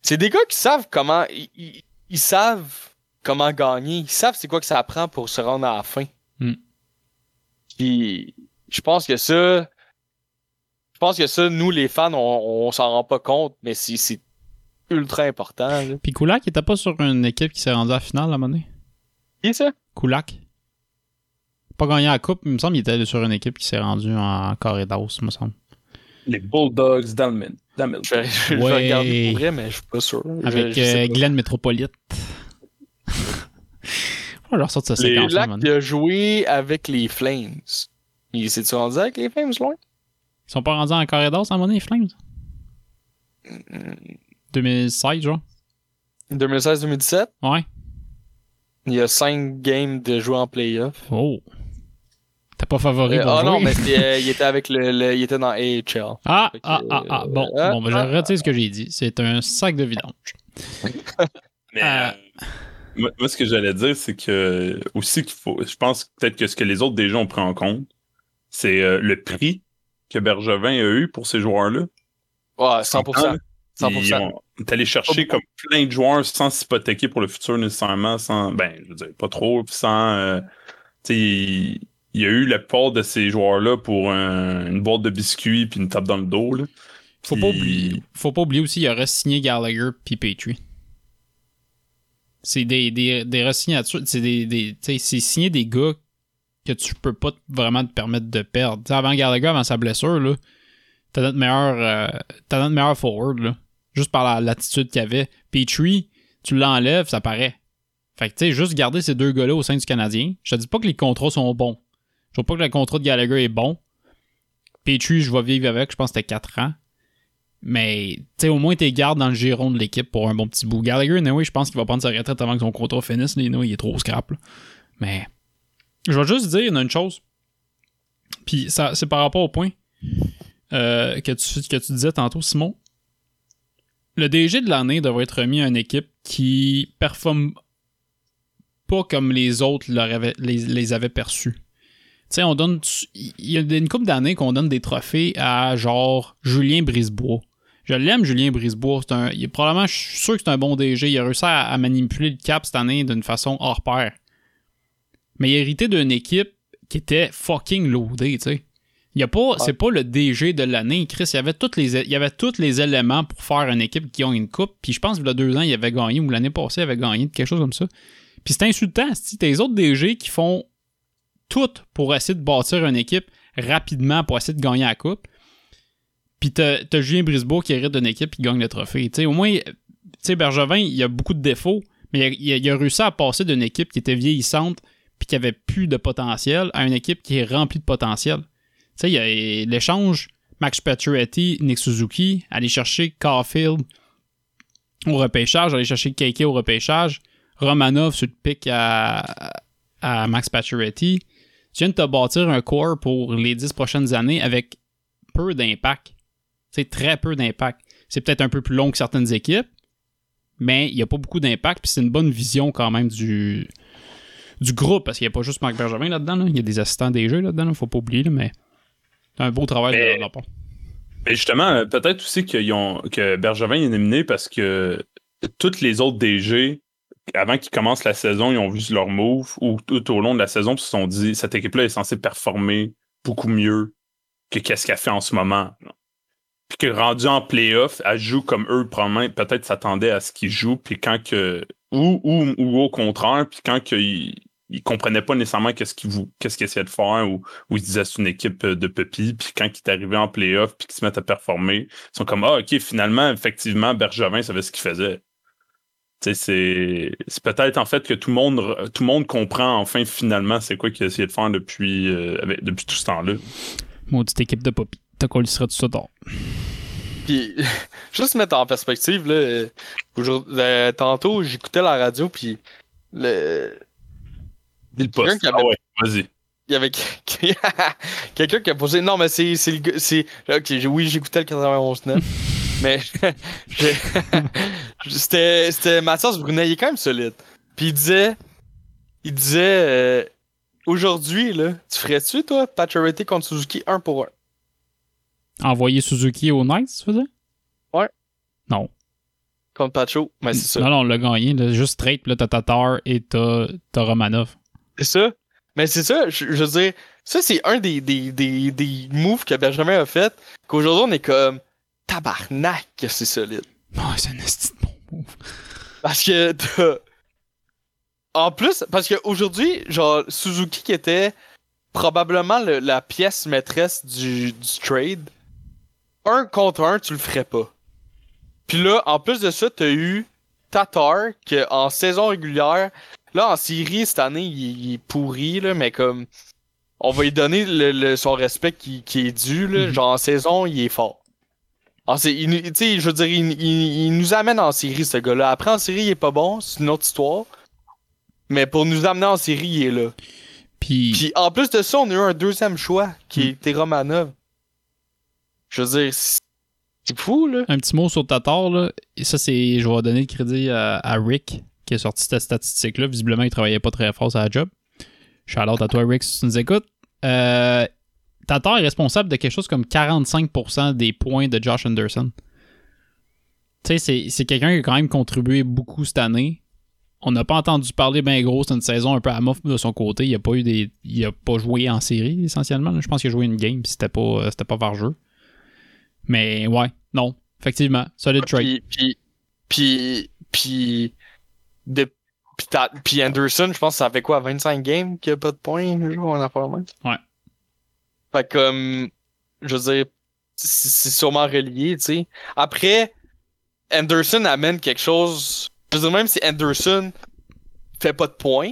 Speaker 7: C'est des gars qui savent comment. Ils, ils- ils savent comment gagner. Ils savent c'est quoi que ça prend pour se rendre à la fin.
Speaker 6: Hmm.
Speaker 7: Puis je pense que ça. Je pense que ça, nous les fans, on, on s'en rend pas compte, mais c'est c'est ultra important. là.
Speaker 6: Puis Kulak, il était pas sur une équipe qui s'est rendue à la finale à un moment donné?
Speaker 7: Qui est ça?
Speaker 6: Kulak. Pas gagné la coupe, il me semble qu'il était sur une équipe qui s'est rendue en corridor, il me semble.
Speaker 8: Les Bulldogs d'Hamilton.
Speaker 7: Je je vais
Speaker 6: Ouais.
Speaker 7: regarder pour vrai, mais je suis pas sûr.
Speaker 6: Avec
Speaker 7: je
Speaker 6: euh,
Speaker 7: pas.
Speaker 6: Glenn Metropolite. [laughs] On leur sort de cette
Speaker 7: Les
Speaker 6: séquence
Speaker 7: il a joué avec les Flames. Il s'est-tu rendu avec les Flames loin?
Speaker 6: Ils sont pas rendus en corridor à un moment donné, les Flames? 2016, genre?
Speaker 7: 2016-2017,
Speaker 6: Ouais.
Speaker 7: il y a 5 games de jouer en playoff.
Speaker 6: Oh. T'as pas favori
Speaker 7: Euh,
Speaker 6: pour
Speaker 7: ah non,
Speaker 6: jouer?
Speaker 7: mais euh, [laughs] il était avec le, le- il était dans AHL.
Speaker 6: Ah,
Speaker 7: que,
Speaker 6: ah, ah, ah, bon,
Speaker 7: euh,
Speaker 6: bon, ben,
Speaker 7: ah,
Speaker 6: je retire ce que j'ai dit. C'est un sac de vidange. [laughs]
Speaker 8: Mais
Speaker 6: Euh,
Speaker 8: euh, moi, moi, ce que j'allais dire, c'est que aussi qu'il faut. Je pense peut-être que ce que les autres déjà ont pris en compte, c'est euh, le prix que Bergevin a eu pour ces joueurs-là.
Speaker 7: Ouais, 100%. 100%.
Speaker 8: Ils ont- T'es allé chercher comme plein de joueurs sans s'hypothéquer pour le futur nécessairement, sans. Ben, je veux dire, pas trop, puis sans. euh, tu sais, il, y a eu la part de ces joueurs-là pour un- une boîte de biscuits puis une tape dans le dos. Là.
Speaker 6: Faut
Speaker 8: Puis-
Speaker 6: pas oublier. Faut pas oublier aussi, il aurait signé Gallagher puis Petrie. C'est des, des, des re-signatures. C'est des, des, signer des gars que tu peux pas vraiment te permettre de perdre. Avant Gallagher, avant sa blessure, là, t'as notre meilleur, euh, notre meilleur forward. Juste par la- l'attitude qu'il avait. Petrie, tu l'enlèves, ça paraît. Fait que, tu sais, juste garder ces deux gars-là au sein du Canadien. Je te dis pas que les contrats sont bons. Je vois pas que le contrat de Gallagher est bon. Petrie, je vais vivre avec, je pense que c'était 4 ans. Mais, tu sais, au moins, t'es gardes dans le giron de l'équipe pour un bon petit bout. Gallagher, anyway, je pense qu'il va prendre sa retraite avant que son contrat finisse. Il est trop scrap. là. Mais, je vais juste dire une chose. Puis, ça, c'est par rapport au point euh, que, tu, que tu disais tantôt, Simon. Le DG de l'année devrait être remis à une équipe qui performe pas comme les autres les, avaient perçus. Tu sais, on donne. Il y a une couple d'années qu'on donne des trophées à genre Julien Brisebois. Je l'aime, Julien Brisebois. Il est probablement, je suis sûr que c'est un bon DG. Il a réussi à manipuler le cap cette année d'une façon hors pair. Mais il a hérité d'une équipe qui était fucking loadée, tu sais. Il y a pas, c'est pas le DG de l'année, Chris. Il y avait tous les, il y avait tous les éléments pour faire une équipe qui a une coupe. Puis je pense que il y a deux ans, il avait gagné ou l'année passée, il avait gagné quelque chose comme ça. Puis c'est insultant, si t'as les autres DG qui font tout pour essayer de bâtir une équipe rapidement pour essayer de gagner la coupe. Puis t'as, Julien Brisebois qui hérite d'une équipe qui gagne le trophée. Au moins, tu sais, Bergevin, il a beaucoup de défauts, mais a- il a réussi à passer d'une équipe qui était vieillissante puis qui avait plus de potentiel à une équipe qui est remplie de potentiel. Tu sais, il y a l'échange Max Pacioretty, Nick Suzuki, aller chercher Caulfield au repêchage, aller chercher KK au repêchage, Romanov sur le pic à, Max Pacioretty. Tu viens de te bâtir un core pour les 10 prochaines années avec peu d'impact. C'est très peu d'impact. C'est peut-être un peu plus long que certaines équipes, mais il n'y a pas beaucoup d'impact, puis c'est une bonne vision quand même du, du groupe, parce qu'il n'y a pas juste Marc Bergevin là-dedans, là. il y a des assistants des jeux là-dedans, il faut pas oublier, là, mais c'est un beau travail
Speaker 8: Mais-
Speaker 6: de leur part.
Speaker 8: Mais justement, euh, peut-être aussi ont, que Bergevin est éliminé parce que toutes les autres DG, avant qu'ils commencent la saison, ils ont vu leur move ou tout au long de la saison, ils se sont dit cette équipe-là est censée performer beaucoup mieux que qu'est-ce qu'elle fait en ce moment. Puis que rendu en playoff, elle joue comme eux, probablement, peut-être s'attendaient à ce qu'ils jouent, puis quand que. Ou, ou, ou au contraire, puis quand qu'ils ils comprenaient pas nécessairement qu'est-ce qu'ils vou- qu'est-ce qu'ils essayaient de faire ou, ou ils se disaient c'est une équipe de pupilles puis quand ils est arrivé en playoff puis qu'ils se mettent à performer ils sont comme ah ok finalement effectivement Bergevin savait ce qu'il faisait Tu sais, c'est c'est peut-être en fait que tout le monde tout le monde comprend enfin finalement c'est quoi qu'il a essayé de faire depuis euh, avec- depuis tout ce temps-là
Speaker 6: Maudite équipe de Poppy. T'as quoi, il sera tout ça tard.
Speaker 7: Puis, [laughs] juste mettre en perspective, là, euh, euh, tantôt, j'écoutais la radio, puis le...
Speaker 8: Le poste.
Speaker 7: Quelqu'un qui avait-
Speaker 8: Ah ouais, vas-y
Speaker 7: il y avait [laughs] quelqu'un qui a posé. Non, mais c'est c'est le gars- c'est ok, j'ai- oui, j'écoutais le 91.9, [laughs] mais [laughs] c'était c'était Mathias Brunet, il est quand même solide. Puis il disait il disait euh, aujourd'hui là, tu ferais-tu toi Pacioretty contre Suzuki 1 pour 1
Speaker 6: Envoyer Suzuki au Knights, tu faisais?
Speaker 7: Ouais.
Speaker 6: Non.
Speaker 7: contre Pacho? Ben c'est ça.
Speaker 6: Non, non, on l'a gagné. là, juste straight, puis là, t'as Tatar et t'as t'as Romanov.
Speaker 7: C'est ça. Mais c'est ça, je, je veux dire, ça c'est un des, des, des, des moves que Benjamin a fait, qu'aujourd'hui on est comme tabarnak que c'est solide.
Speaker 6: Oh, c'est un esti de bon move.
Speaker 7: Parce que t'as- En plus, parce qu'aujourd'hui, genre, Suzuki qui était probablement le- la pièce maîtresse du, du trade, un contre un, tu le ferais pas. Puis là, en plus de ça, t'as eu Tatar, que en saison régulière, là, en série, cette année, il, il est pourri, là, mais comme, on va lui donner le, le- son respect qui, qui est dû, là. Genre, en saison, il est fort. Il tu sais, je veux dire, il, il- il nous amène en série, ce gars-là. Après, en série, il est pas bon, c'est une autre histoire. Mais pour nous amener en série, il est là.
Speaker 6: Puis,
Speaker 7: Puis en plus de ça, on a eu un deuxième choix qui
Speaker 6: Hmm.
Speaker 7: était Romanov. Je veux dire, c'est c'est fou, là.
Speaker 6: un petit mot sur Tatar, là. Et ça, c'est. Je vais donner le crédit à, à Rick, qui a sorti cette statistique-là. Visiblement, il travaillait pas très fort sur la job. Shout-out à toi, Rick, si tu nous écoutes. Euh, Tatar est responsable de quelque chose comme 45% des points de Josh Anderson. Tu sais, c'est- c'est quelqu'un qui a quand même contribué beaucoup cette année. On n'a pas entendu parler bien gros. C'est une saison un peu à mof de son côté. Il a pas eu des. Il a pas joué en série, essentiellement. Je pense qu'il a joué une game, puis c'était pas, euh, c'était pas par jeu. Mais ouais, non. Effectivement, solid trade.
Speaker 7: Puis, puis, puis, puis, de, puis, Anderson, je pense que ça fait quoi, 25 games qu'il n'y a pas de points, en affaire même?
Speaker 6: Ouais.
Speaker 7: Fait comme, je veux dire, c'est sûrement relié, tu sais. Après, Anderson amène quelque chose, je veux dire, même si Anderson fait pas de points,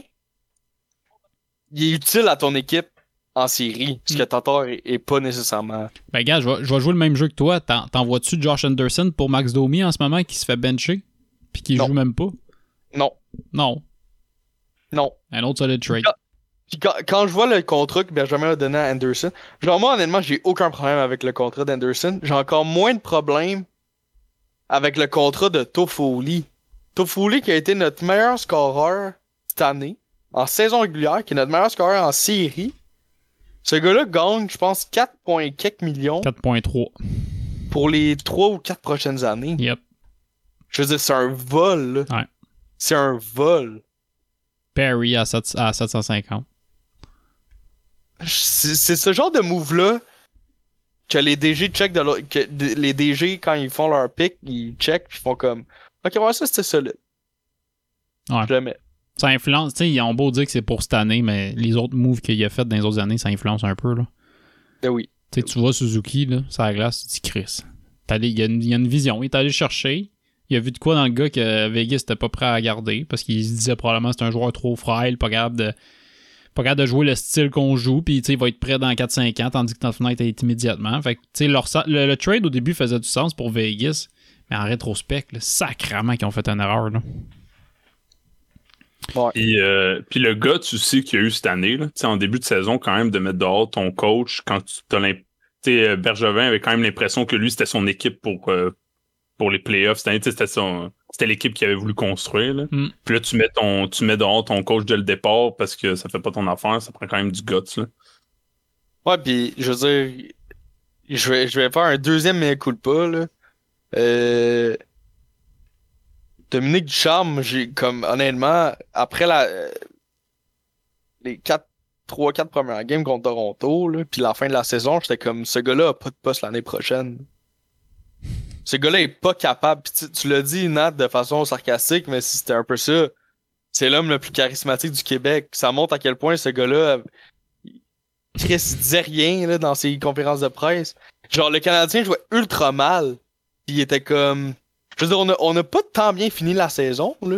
Speaker 7: il est utile à ton équipe en série, ce que Tatar est, pas nécessairement.
Speaker 6: Ben, gars, je vais, je vais jouer le même jeu que toi. T'en- T'envoies-tu Josh Anderson pour Max Domi en ce moment qui se fait bencher? Puis qui joue même pas?
Speaker 7: Non,
Speaker 6: Non.
Speaker 7: non.
Speaker 6: Un autre solid trade.
Speaker 7: Puis quand, quand je vois le contrat que Benjamin a donné à Anderson, genre moi honnêtement j'ai aucun problème avec le contrat d'Anderson. J'ai encore moins de problèmes avec le contrat de Toffoli. Toffoli qui a été notre meilleur scoreur cette année, en saison régulière, qui est notre meilleur scoreur en série. Ce gars-là gagne, je pense, 4 points quelques millions
Speaker 6: 4.3.
Speaker 7: pour les 3 ou 4 prochaines années.
Speaker 6: Yep.
Speaker 7: Je veux dire, c'est un vol. là.
Speaker 6: Ouais.
Speaker 7: C'est un vol.
Speaker 6: Perry à, 7 à 750.
Speaker 7: C'est c'est ce genre de move-là que les DG check de que les DG, quand ils font leur pick, ils check puis ils font comme Ok, ouais, ça c'était solide.
Speaker 6: Ouais.
Speaker 7: Mets.
Speaker 6: Ça influence, tu sais, ils ont beau dire que c'est pour cette année, mais les autres moves qu'il a fait dans les autres années, ça influence un peu, là.
Speaker 7: Ben oui.
Speaker 6: Tu sais, tu vois Suzuki, là, sur la glace, tu dis Chris. Il y, a une- il y a une vision. Il est allé chercher. Il a vu de quoi dans le gars que Vegas était pas prêt à garder parce qu'il se disait probablement que c'est un joueur trop frêle, pas capable de, pas capable de jouer le style qu'on joue, puis il va être prêt dans 4-5 ans, tandis que fenêtre est immédiatement. Fait que, tu sais, leur le, le trade au début faisait du sens pour Vegas, mais en rétrospect, là, sacrément qu'ils ont fait une erreur. Là.
Speaker 8: Puis, euh, puis le gars, tu sais qu'il y a eu cette année, là, tu sais, en début de saison, quand même, de mettre dehors ton coach quand tu as l'impression. Bergevin avait quand même l'impression que lui, c'était son équipe pour, euh, pour les playoffs. C'était son. C'était l'équipe qu'il avait voulu construire. Là.
Speaker 6: Mm.
Speaker 8: Puis là, tu mets ton, tu mets dehors ton coach dès le départ parce que ça fait pas ton affaire, ça prend quand même du guts. Là.
Speaker 7: Ouais, puis je veux dire, je vais, je vais faire un deuxième mea culpa, là. Euh... Dominique Ducharme, j'ai comme honnêtement, après la euh, les 4 3 4 premières games contre Toronto là, puis la fin de la saison, j'étais comme ce gars-là a pas de poste l'année prochaine. Ce gars-là est pas capable. Tu, tu l'as dit Nat de façon sarcastique, mais c'était un peu ça. C'est l'homme le plus charismatique du Québec. Ça montre à quel point ce gars-là Chris disait rien là, dans ses conférences de presse. Genre, le Canadien jouait ultra mal. Il était comme. Je veux dire, on a, on pas tant bien fini la saison, là.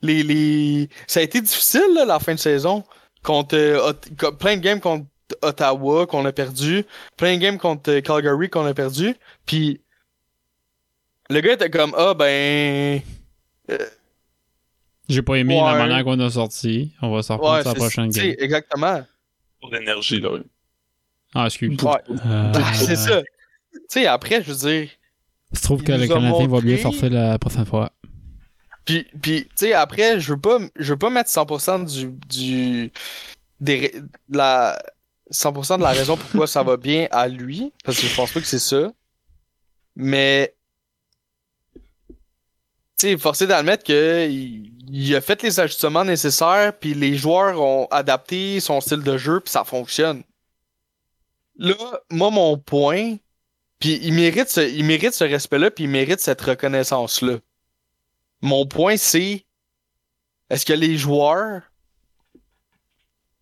Speaker 7: Les, les... Ça a été difficile, là, la fin de saison. Contre. euh, plein de games contre Ottawa qu'on a perdu. Plein de games contre euh, Calgary qu'on a perdu. Puis. Le gars était comme, ah, ben.
Speaker 6: J'ai pas aimé la manière qu'on a sorti. On va s'en reprendre
Speaker 7: Ouais,
Speaker 6: sur la
Speaker 7: c'est-
Speaker 6: prochaine game.
Speaker 7: exactement.
Speaker 8: Pour l'énergie, là. oui.
Speaker 6: Ah, excuse.
Speaker 7: Ouais.
Speaker 6: Euh, [laughs]
Speaker 7: c'est ça. Tu sais, après, je veux dire.
Speaker 6: Je trouve que le Canadien va mieux
Speaker 7: montré-
Speaker 6: sortir la prochaine fois.
Speaker 7: Puis, puis tu sais, après, je veux pas, je veux pas mettre 100% du, du, des, la, 100% de la raison pourquoi ça va bien à lui, parce que je pense pas que c'est ça. Mais, sais, forcé d'admettre que il, il a fait les ajustements nécessaires, puis les joueurs ont adapté son style de jeu, puis ça fonctionne. Là, moi, mon point, puis il mérite ce, il mérite ce respect-là, puis il mérite cette reconnaissance-là. Mon point, c'est est-ce que les joueurs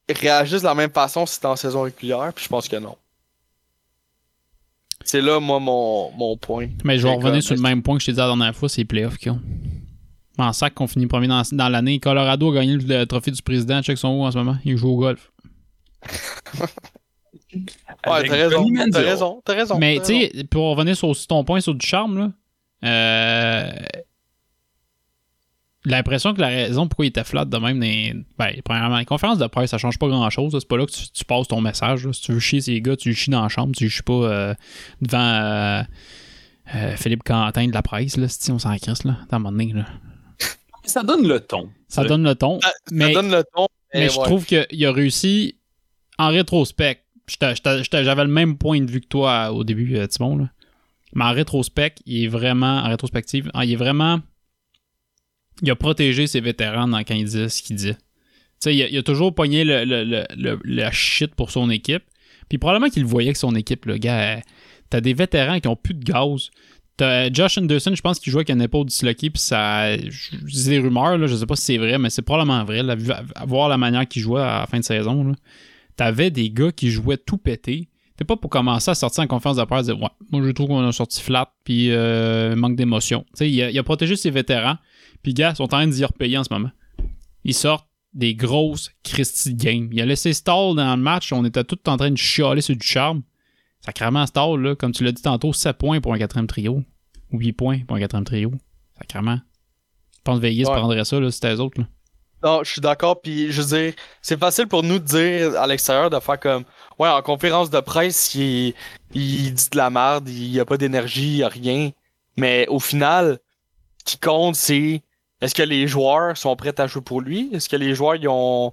Speaker 7: réagissent de la même façon si c'est en saison régulière? Puis je pense que non. C'est là, moi, mon, mon point.
Speaker 6: Mais je vais revenir sur le même point que je t'ai dit la dernière fois, c'est les playoffs qu'ils ont. En sac qu'on finit premier dans, dans l'année. Colorado a gagné le, le trophée du président. Check son où en ce moment. Il joue au golf. [laughs]
Speaker 7: Ouais, t'as raison. T'as raison.
Speaker 6: Mais tu sais, pour revenir sur aussi ton point sur du charme, là, euh, l'impression que la raison pourquoi il était flat de même, dans, ben, premièrement, les conférences de presse, ça change pas grand chose. C'est pas là que tu, tu passes ton message. là. Si tu veux chier ces gars, tu chies dans la chambre, tu chies pas euh, devant euh, euh, Philippe Quentin de la presse, là, si on s'en crisse, là, à un moment donné, là.
Speaker 8: Ça donne le ton.
Speaker 6: Ça donne le ton.
Speaker 7: Ça
Speaker 6: mais
Speaker 7: donne le ton.
Speaker 6: mais je
Speaker 7: ouais.
Speaker 6: trouve qu'il a réussi en rétrospect. J'avais le même point de vue que toi au début, Timon. Là. Mais en rétrospect, il est vraiment. En rétrospective, ah, il est vraiment. Il a protégé ses vétérans dans, quand ce qu'il sais, il, a- il a toujours pogné le shit pour son équipe. Puis probablement qu'il voyait que son équipe, le gars. T'as des vétérans qui ont plus de gaz. T'as euh, Josh Anderson, je pense qu'il jouait avec une épaule disloquée, puis ça. Dis des rumeurs, là, je sais pas si c'est vrai, mais c'est probablement vrai. Là, voir la manière qu'il jouait à la fin de saison. T'avais des gars qui jouaient tout pété. T'es pas pour commencer à sortir en conférence de presse dire Ouais, moi je trouve qu'on a sorti flat, puis euh, manque d'émotion. Tu sais, il a protégé ses vétérans, puis gars, ils sont en train d'y repayer en ce moment. Ils sortent des grosses Christie de game. Il a laissé Stall dans le match, on était tous en train de chialer sur du charme. Sacrément Stall, là, comme tu l'as dit tantôt, 7 points pour un quatrième trio. Ou 8 points pour un quatrième trio. Sacrément. Je pense que Vegas
Speaker 7: Ouais.
Speaker 6: prendrait ça là, si c'était eux autres. Là.
Speaker 7: Non, je suis d'accord. Puis, je veux dire, c'est facile pour nous de dire à l'extérieur de faire comme, ouais, en conférence de presse, il, il dit de la merde, il n'y a pas d'énergie, il n'y a rien. Mais au final, ce qui compte, c'est est-ce que les joueurs sont prêts à jouer pour lui? Est-ce que les joueurs, ils ont,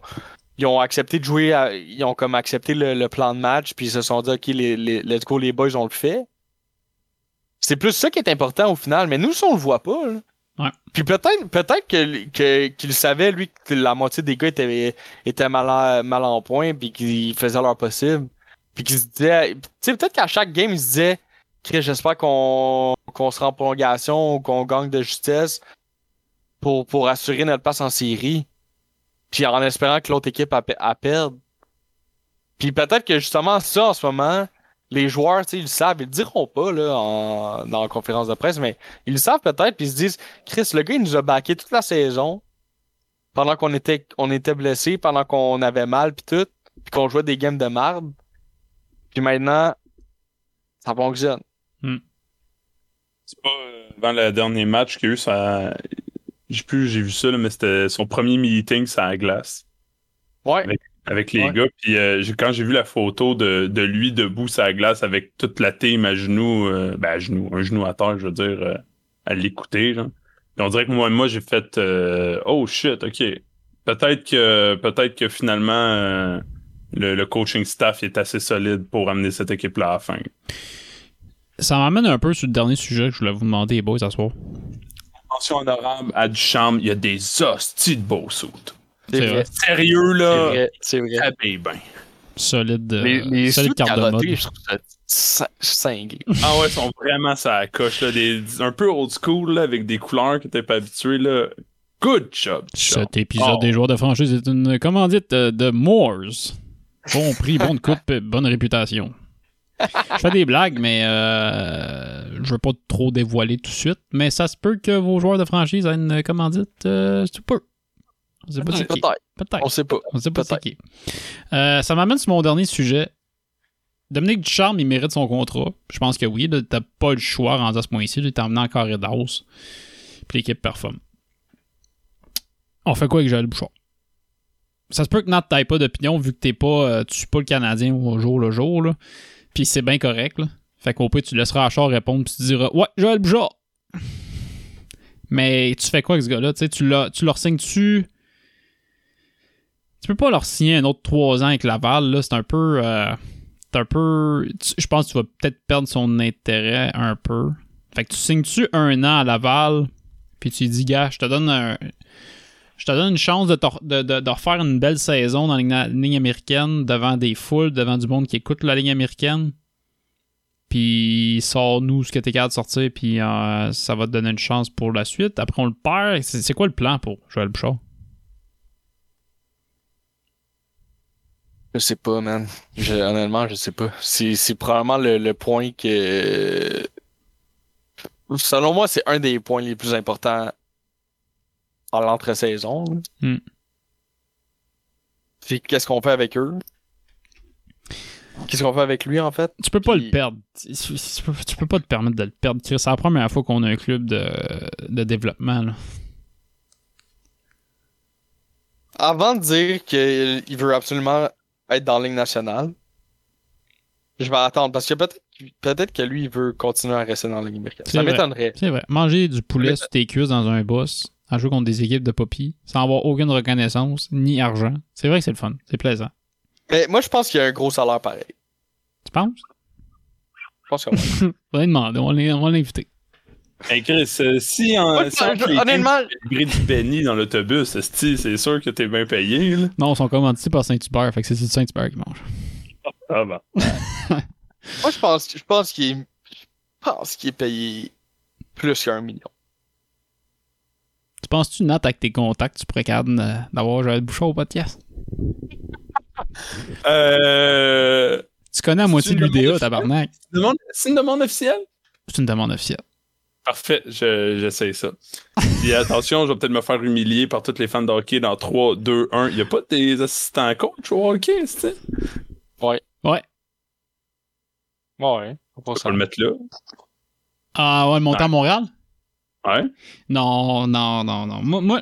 Speaker 7: ils ont accepté de jouer, à- ils ont comme accepté le, le plan de match, puis ils se sont dit, OK, les, les, let's go, les boys, on le fait? C'est plus ça qui est important au final, mais nous, ça, on le voit pas. là.
Speaker 6: Ouais.
Speaker 7: Puis peut-être peut-être que, que- qu'il savait, lui, que la moitié des gars étaient, étaient mal, en, mal en point, puis qu'ils faisaient leur possible. Puis qu'ils se disaient, tu sais, peut-être qu'à chaque game, ils se disaient, Chris, j'espère qu'on qu'on sera en prolongation ou qu'on gagne de justesse pour, pour assurer notre place en série. Puis en espérant que l'autre équipe a, a perdre. Puis peut-être que justement, ça, en ce moment, les joueurs, tu sais, ils le savent, ils le diront pas là, en- dans la conférence de presse, mais ils le savent peut-être, puis ils se disent Chris, le gars, il nous a backé toute la saison pendant qu'on était, on était blessé, pendant qu'on avait mal, puis tout, puis qu'on jouait des games de marde. Puis maintenant, ça fonctionne.
Speaker 8: C'est pas euh, avant le dernier match qu'il y a eu, ça. J'ai plus, j'ai vu ça, là, mais c'était son premier meeting sur la glace
Speaker 7: Ouais.
Speaker 8: avec les
Speaker 7: Ouais.
Speaker 8: gars. Puis euh, quand j'ai vu la photo de, de lui debout sur la glace avec toute la team à genoux, euh, ben à genoux, un genou à terre, je veux dire, euh, à l'écouter. genre. Puis on dirait que moi, moi j'ai fait euh, Oh shit, ok. Peut-être que peut-être que finalement euh, le, le coaching staff est assez solide pour amener cette équipe-là à la fin.
Speaker 6: Ça m'amène un peu sur le dernier sujet que je voulais vous demander, les boys, à soir.
Speaker 8: Mention honorable à Duchamp, il y a des hosties de beaux soutes.
Speaker 7: C'est vrai.
Speaker 8: Sérieux,
Speaker 7: C'est
Speaker 8: là,
Speaker 7: vrai. C'est vrai.
Speaker 8: bien.
Speaker 6: Solide, euh,
Speaker 7: Les, les
Speaker 6: solide carte de mode.
Speaker 7: je trouve ça cin- cinglé.
Speaker 8: Ah ouais, ils sont vraiment ça la coche, là. Des, un peu old school, là, avec des couleurs que t'es pas habitué, là. Good job.
Speaker 6: Cet épisode
Speaker 8: Oh.
Speaker 6: des joueurs de franchise est une commandite euh, de Moores. Bon prix, bonne coupe, bonne réputation. Je fais des blagues, mais euh, je veux pas trop dévoiler tout de suite. Mais ça se peut que vos joueurs de franchise aient une commandite. Euh, peu. On sait pas c'est qui.
Speaker 7: Peut-être. On sait pas.
Speaker 6: On sait pas c'est qui. Euh, ça m'amène sur mon dernier sujet. Dominique Ducharme, il mérite son contrat. Je pense que oui. T'as pas le choix rendu à ce point-ci. Il est emmené en carré d'os. Puis l'équipe performe. On fait quoi avec Joël Bouchard? Ça se peut que Nat t'aille pas d'opinion vu que t'es pas, euh, tu suis pas le Canadien au jour le jour. Là. Puis c'est bien correct. Là. Fait qu'au pire, tu laisseras Achard répondre puis tu diras Ouais, Joël Bouchard! Mais tu fais quoi avec ce gars-là? Tu tu leur signes-tu? Tu peux pas leur signer un autre 3 ans avec Laval, là, c'est un peu. euh, c'est un peu. Je pense que tu vas peut-être perdre son intérêt un peu. Fait que tu signes-tu un an à Laval, puis tu dis, gars, je te donne un. Je te donne une chance de, de, de- de refaire une belle saison dans la ligne, américaine, devant des foules, devant du monde qui écoute la ligne américaine. Puis sors-nous ce que t'es capable de sortir, puis euh, ça va te donner une chance pour la suite. Après, on le perd. C'est quoi le plan pour Joël Bouchard?
Speaker 7: Je sais pas, man. Honnêtement, je sais pas. C'est probablement le, le point que. Selon moi, c'est un des points les plus importants à l'entre-saison.
Speaker 6: Hmm.
Speaker 7: Puis qu'est-ce qu'on fait avec eux? Qu'est-ce qu'on fait avec lui, en fait?
Speaker 6: Tu peux pas
Speaker 7: Puis-
Speaker 6: le perdre. Tu tu peux, tu peux pas te permettre de le perdre. C'est la première fois qu'on a un club de, de développement. là.
Speaker 7: avant de dire qu'il veut absolument être dans la Ligue nationale, je vais attendre parce que peut-être peut-être que lui, il veut continuer à rester dans la Ligue américaine. Ça m'étonnerait.
Speaker 6: C'est vrai. Manger du poulet sur tes cuisses dans un boss, à jouer contre des équipes de poppy, sans avoir aucune reconnaissance ni argent. C'est vrai que c'est le fun. C'est plaisant.
Speaker 7: Mais moi, je pense qu'il y a un gros salaire pareil.
Speaker 6: Tu penses?
Speaker 7: Je pense que oui. [laughs]
Speaker 6: Demander. On va l'in- on va l'inviter.
Speaker 8: Hey Chris, euh, si en si
Speaker 7: honnêtement-
Speaker 8: games, tu fais du Benny dans l'autobus, c'est sûr que t'es bien payé. Là.
Speaker 6: Non, ils sont commandés par Saint-Hubert. Fait que c'est du Saint-Hubert qui mange.
Speaker 8: Ah ben.
Speaker 7: Moi, je pense, je pense qu'il est, je pense qu'il est payé plus qu'un million.
Speaker 6: Tu penses-tu, Nat, avec tes contacts, tu pourrais capable euh, d'avoir Joël Bouchard au podcast?
Speaker 8: Euh.
Speaker 6: Tu connais à moitié
Speaker 8: C'est
Speaker 6: de l'UDA, tabarnak.
Speaker 8: C'est une demande officielle?
Speaker 6: C'est une demande officielle.
Speaker 8: Parfait, je- j'essaie ça. Puis attention, je vais peut-être me faire humilier par tous les fans de hockey dans 3, 2, 1. Il a pas des assistants coach au hockey, sais?
Speaker 7: Ouais.
Speaker 6: Ouais.
Speaker 7: Ouais.
Speaker 8: On va le mettre là.
Speaker 6: Ah, ouais, monter à Montréal? Non, non, non, non. Moi,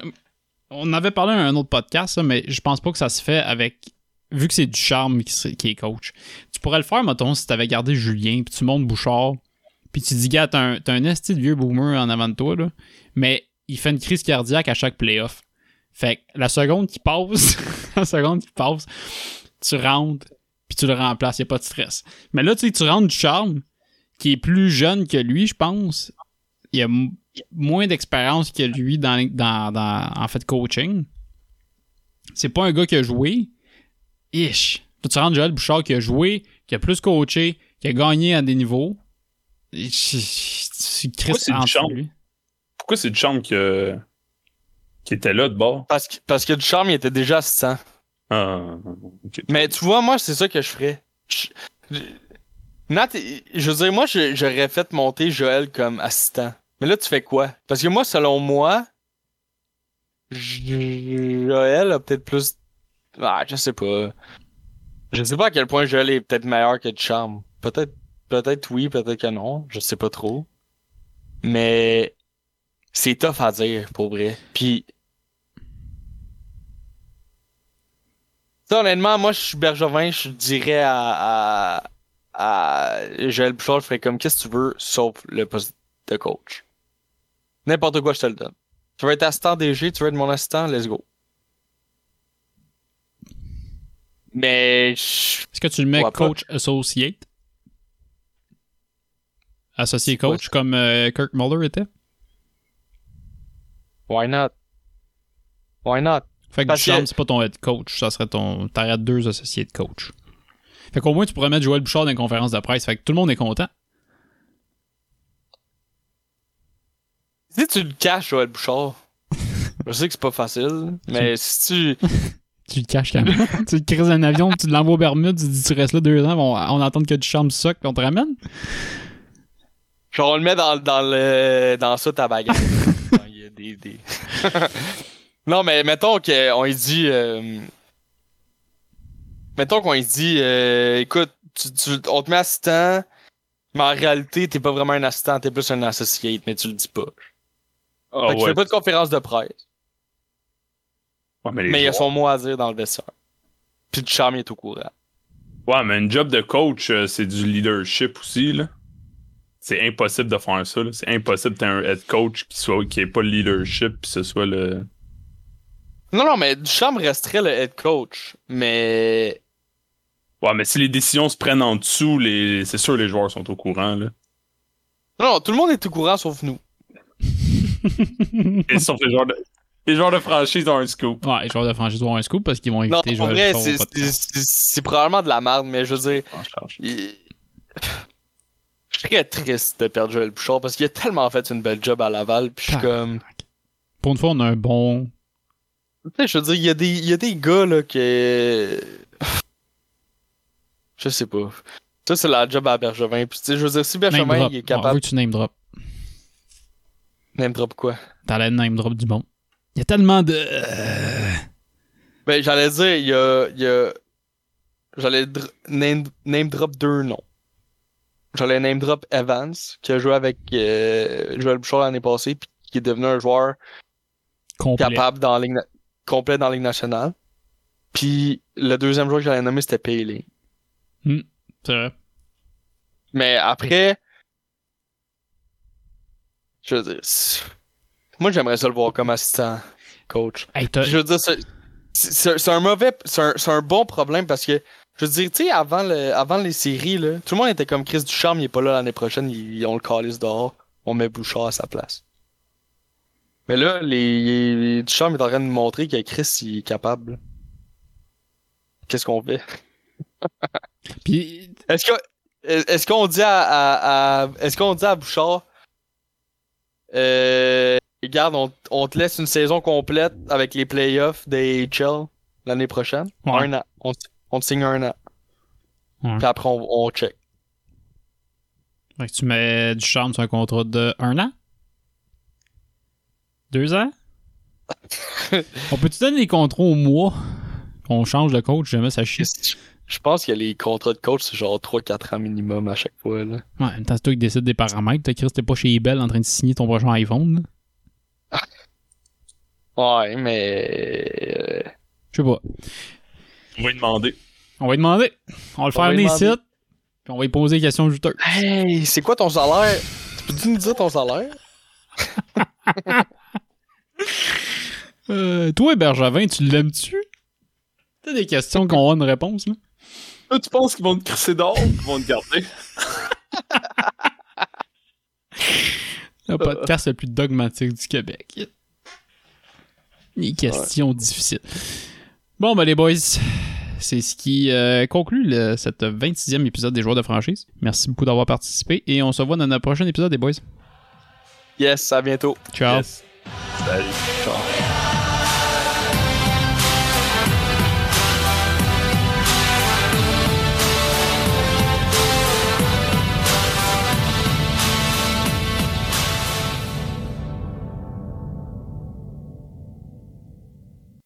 Speaker 6: on avait parlé à un autre podcast, mais je pense pas que ça se fait avec. Vu que c'est du charme qui, est coach. Tu pourrais le faire, mettons, si t'avais gardé Julien, puis tu montes Bouchard, puis tu dis, gars, t'as un, t'as un esti de vieux boomer en avant de toi, là, mais il fait une crise cardiaque à chaque playoff. Fait que la seconde qui passe, [laughs] la seconde qui passe, tu rentres, puis tu le remplaces, y a pas de stress. Mais là, tu sais, tu rentres du charme, qui est plus jeune que lui, je pense. Il a moins d'expérience que lui dans, dans, dans- en fait coaching. C'est pas un gars qui a joué. Ish. Tu rentres Joël Bouchard qui a joué, qui a plus coaché, qui a gagné à des niveaux.
Speaker 8: C'est charme?
Speaker 6: lui.
Speaker 8: Pourquoi c'est du charme que... qui était là de bord?
Speaker 7: Parce que, parce que du charme, il était déjà assistant.
Speaker 8: Ah.
Speaker 7: Mais tu vois, moi, c'est ça que je ferais. Je- je- Nat, je veux dire, moi, je- j'aurais fait monter Joël comme assistant. Mais là, tu fais quoi? Parce que moi, selon moi, Joël a peut-être plus. Ah, je sais pas. Je sais pas à quel point Joël est peut-être meilleur que Charme. Peut-être, peut-être oui, peut-être que non. Je sais pas trop. Mais c'est tough à dire, pour vrai. Puis. Ça, honnêtement, moi, je suis Bergevin, je dirais à, à, à Joël Bouchard, je ferais comme qu'est-ce que tu veux, sauf le poste de coach. N'importe quoi, je te le donne. Tu veux être assistant DG, tu veux être mon assistant, let's go. Mais.
Speaker 6: Est-ce que tu le mets
Speaker 7: Ouais, pas-
Speaker 6: coach associate? Associé coach comme euh, Kirk Muller était?
Speaker 7: Why not? Why not?
Speaker 6: Fait que
Speaker 7: Parce
Speaker 6: Duchamp,
Speaker 7: que-
Speaker 6: c'est pas ton head coach, ça serait ton. T'aurais deux associés de coach. Fait qu'au moins, tu pourrais mettre Joël Bouchard dans une conférence de presse. Fait que tout le monde est content.
Speaker 7: Si tu le caches, Joël Bouchard, je sais que c'est pas facile, mais si tu. [laughs]
Speaker 6: Tu le caches quand même. [laughs] tu le crises un avion, tu l'envoies aux Bermudes, tu dis tu restes là deux ans, on, on attend que Duchamp soque, puis on te ramène?
Speaker 7: Genre, on le met dans, dans le dans ça ta baguette. [laughs] Quand il y a des, des... non, mais mettons qu'on lui dit. euh, Mettons qu'on lui dit euh, écoute, tu, tu- on te met assistant, mais en réalité, t'es pas vraiment un assistant, t'es plus un associate, mais tu le dis pas. Fait tu
Speaker 8: ouais.
Speaker 7: fais pas de conférence de presse,
Speaker 8: Ouais, mais
Speaker 7: mais il y a son mot à dire dans le vestiaire. Puis du charme il est au courant.
Speaker 8: Ouais, mais un job de coach, euh, c'est du leadership aussi, là. C'est impossible de faire ça, là. C'est impossible d'être un head coach qui soit qui ait pas le leadership puis ce soit le.
Speaker 7: Non, non, mais Duchamp resterait le head coach, mais
Speaker 8: Ouais, mais si les décisions se prennent en dessous, les... c'est sûr les joueurs sont au courant, là.
Speaker 7: non, non, tout le monde est au courant sauf nous. [laughs]
Speaker 8: Et sauf les joueurs de. Les joueurs de franchise ont un scoop.
Speaker 6: Ouais, les joueurs de franchise avoir un scoop parce qu'ils vont
Speaker 7: Non,
Speaker 6: inviter
Speaker 7: pour
Speaker 6: Joël
Speaker 7: vrai, c'est
Speaker 6: au podcast.
Speaker 7: c'est- c'est- c'est probablement de la merde, mais je veux dire, il- je serais triste de perdre Joël Bouchard parce qu'il a tellement fait une belle job à Laval, puis je suis comme,
Speaker 6: Pour une fois, on a un bon.
Speaker 7: tu sais, je veux dire, il y a des, il y a des gars là que, je sais pas. Ça c'est la job à Bergevin, puis tu sais, je veux dire, si
Speaker 6: Name
Speaker 7: Bergevin il est
Speaker 6: On veut
Speaker 7: capable,
Speaker 6: que tu name drop.
Speaker 7: Name drop quoi?
Speaker 6: T'as la name drop du bon. Il y a tellement de. euh,
Speaker 7: Ben, j'allais dire, il y a. y a- J'allais dr- name, name drop deux noms. J'allais name drop Evans, qui a joué avec euh, Joël Bouchard l'année passée, puis qui est devenu un joueur
Speaker 6: complet.
Speaker 7: capable dans la ligne. complet dans la Ligue nationale. Puis le deuxième joueur que j'allais nommer, c'était Paley.
Speaker 6: C'est vrai.
Speaker 7: Mais après, je veux dire, moi j'aimerais ça le voir comme assistant coach.
Speaker 6: Hey,
Speaker 7: Je veux dire, c'est- un mauvais, c'est un, c'est un bon problème parce que, je veux dire, tu sais, avant, le, avant les séries, là, tout le monde était comme Chris Ducharme, il est pas là l'année prochaine, ils, ont le calice dehors, on met Bouchard à sa place. Mais là, les, les Ducharme est en train de nous montrer que Chris il est capable. Qu'est-ce qu'on fait?
Speaker 6: Puis,
Speaker 7: Est-ce que est-ce qu'on dit à, à- à- est-ce qu'on dit à Bouchard euh, regarde on, on te laisse une saison complète avec les playoffs des HL l'année prochaine
Speaker 6: Ouais.
Speaker 7: un an on, te- on te signe un an
Speaker 6: Ouais.
Speaker 7: puis après on, on check
Speaker 6: fait que tu mets du charme sur un contrat de un an? Deux ans? [laughs] On peut-tu donner des contrats au mois? On change de coach, jamais ça chie.
Speaker 7: Je pense que les contrats de coach c'est genre 3-4 ans minimum à chaque fois là.
Speaker 6: Ouais, en même temps, c'est toi qui décides des paramètres. T'as Chris, t'es pas chez Ebel en train de signer ton prochain iPhone. là. [laughs]
Speaker 7: ouais mais euh,
Speaker 6: Je sais pas.
Speaker 8: On va lui demander.
Speaker 6: On va lui demander. On va le
Speaker 7: On
Speaker 6: faire venir ici. Puis on va lui poser des questions juteuses.
Speaker 7: hey c'est quoi ton salaire? Tu peux-tu nous dire ton salaire? [laughs]
Speaker 6: Euh, toi, Bergevin, tu l'aimes-tu? T'as des questions qu'on a une réponse, là?
Speaker 8: Là, tu penses qu'ils vont te crisser dehors ou qu'ils vont te garder? [laughs]
Speaker 6: Le podcast le plus dogmatique du Québec. Les questions difficiles. Bon, ben les boys, c'est ce qui euh, conclut le, cette 26e épisode des joueurs de franchise. Merci beaucoup d'avoir participé et on se voit dans notre prochain épisode des boys.
Speaker 7: yes à bientôt
Speaker 6: Ciao.
Speaker 8: Yes. Salut.
Speaker 7: Ciao.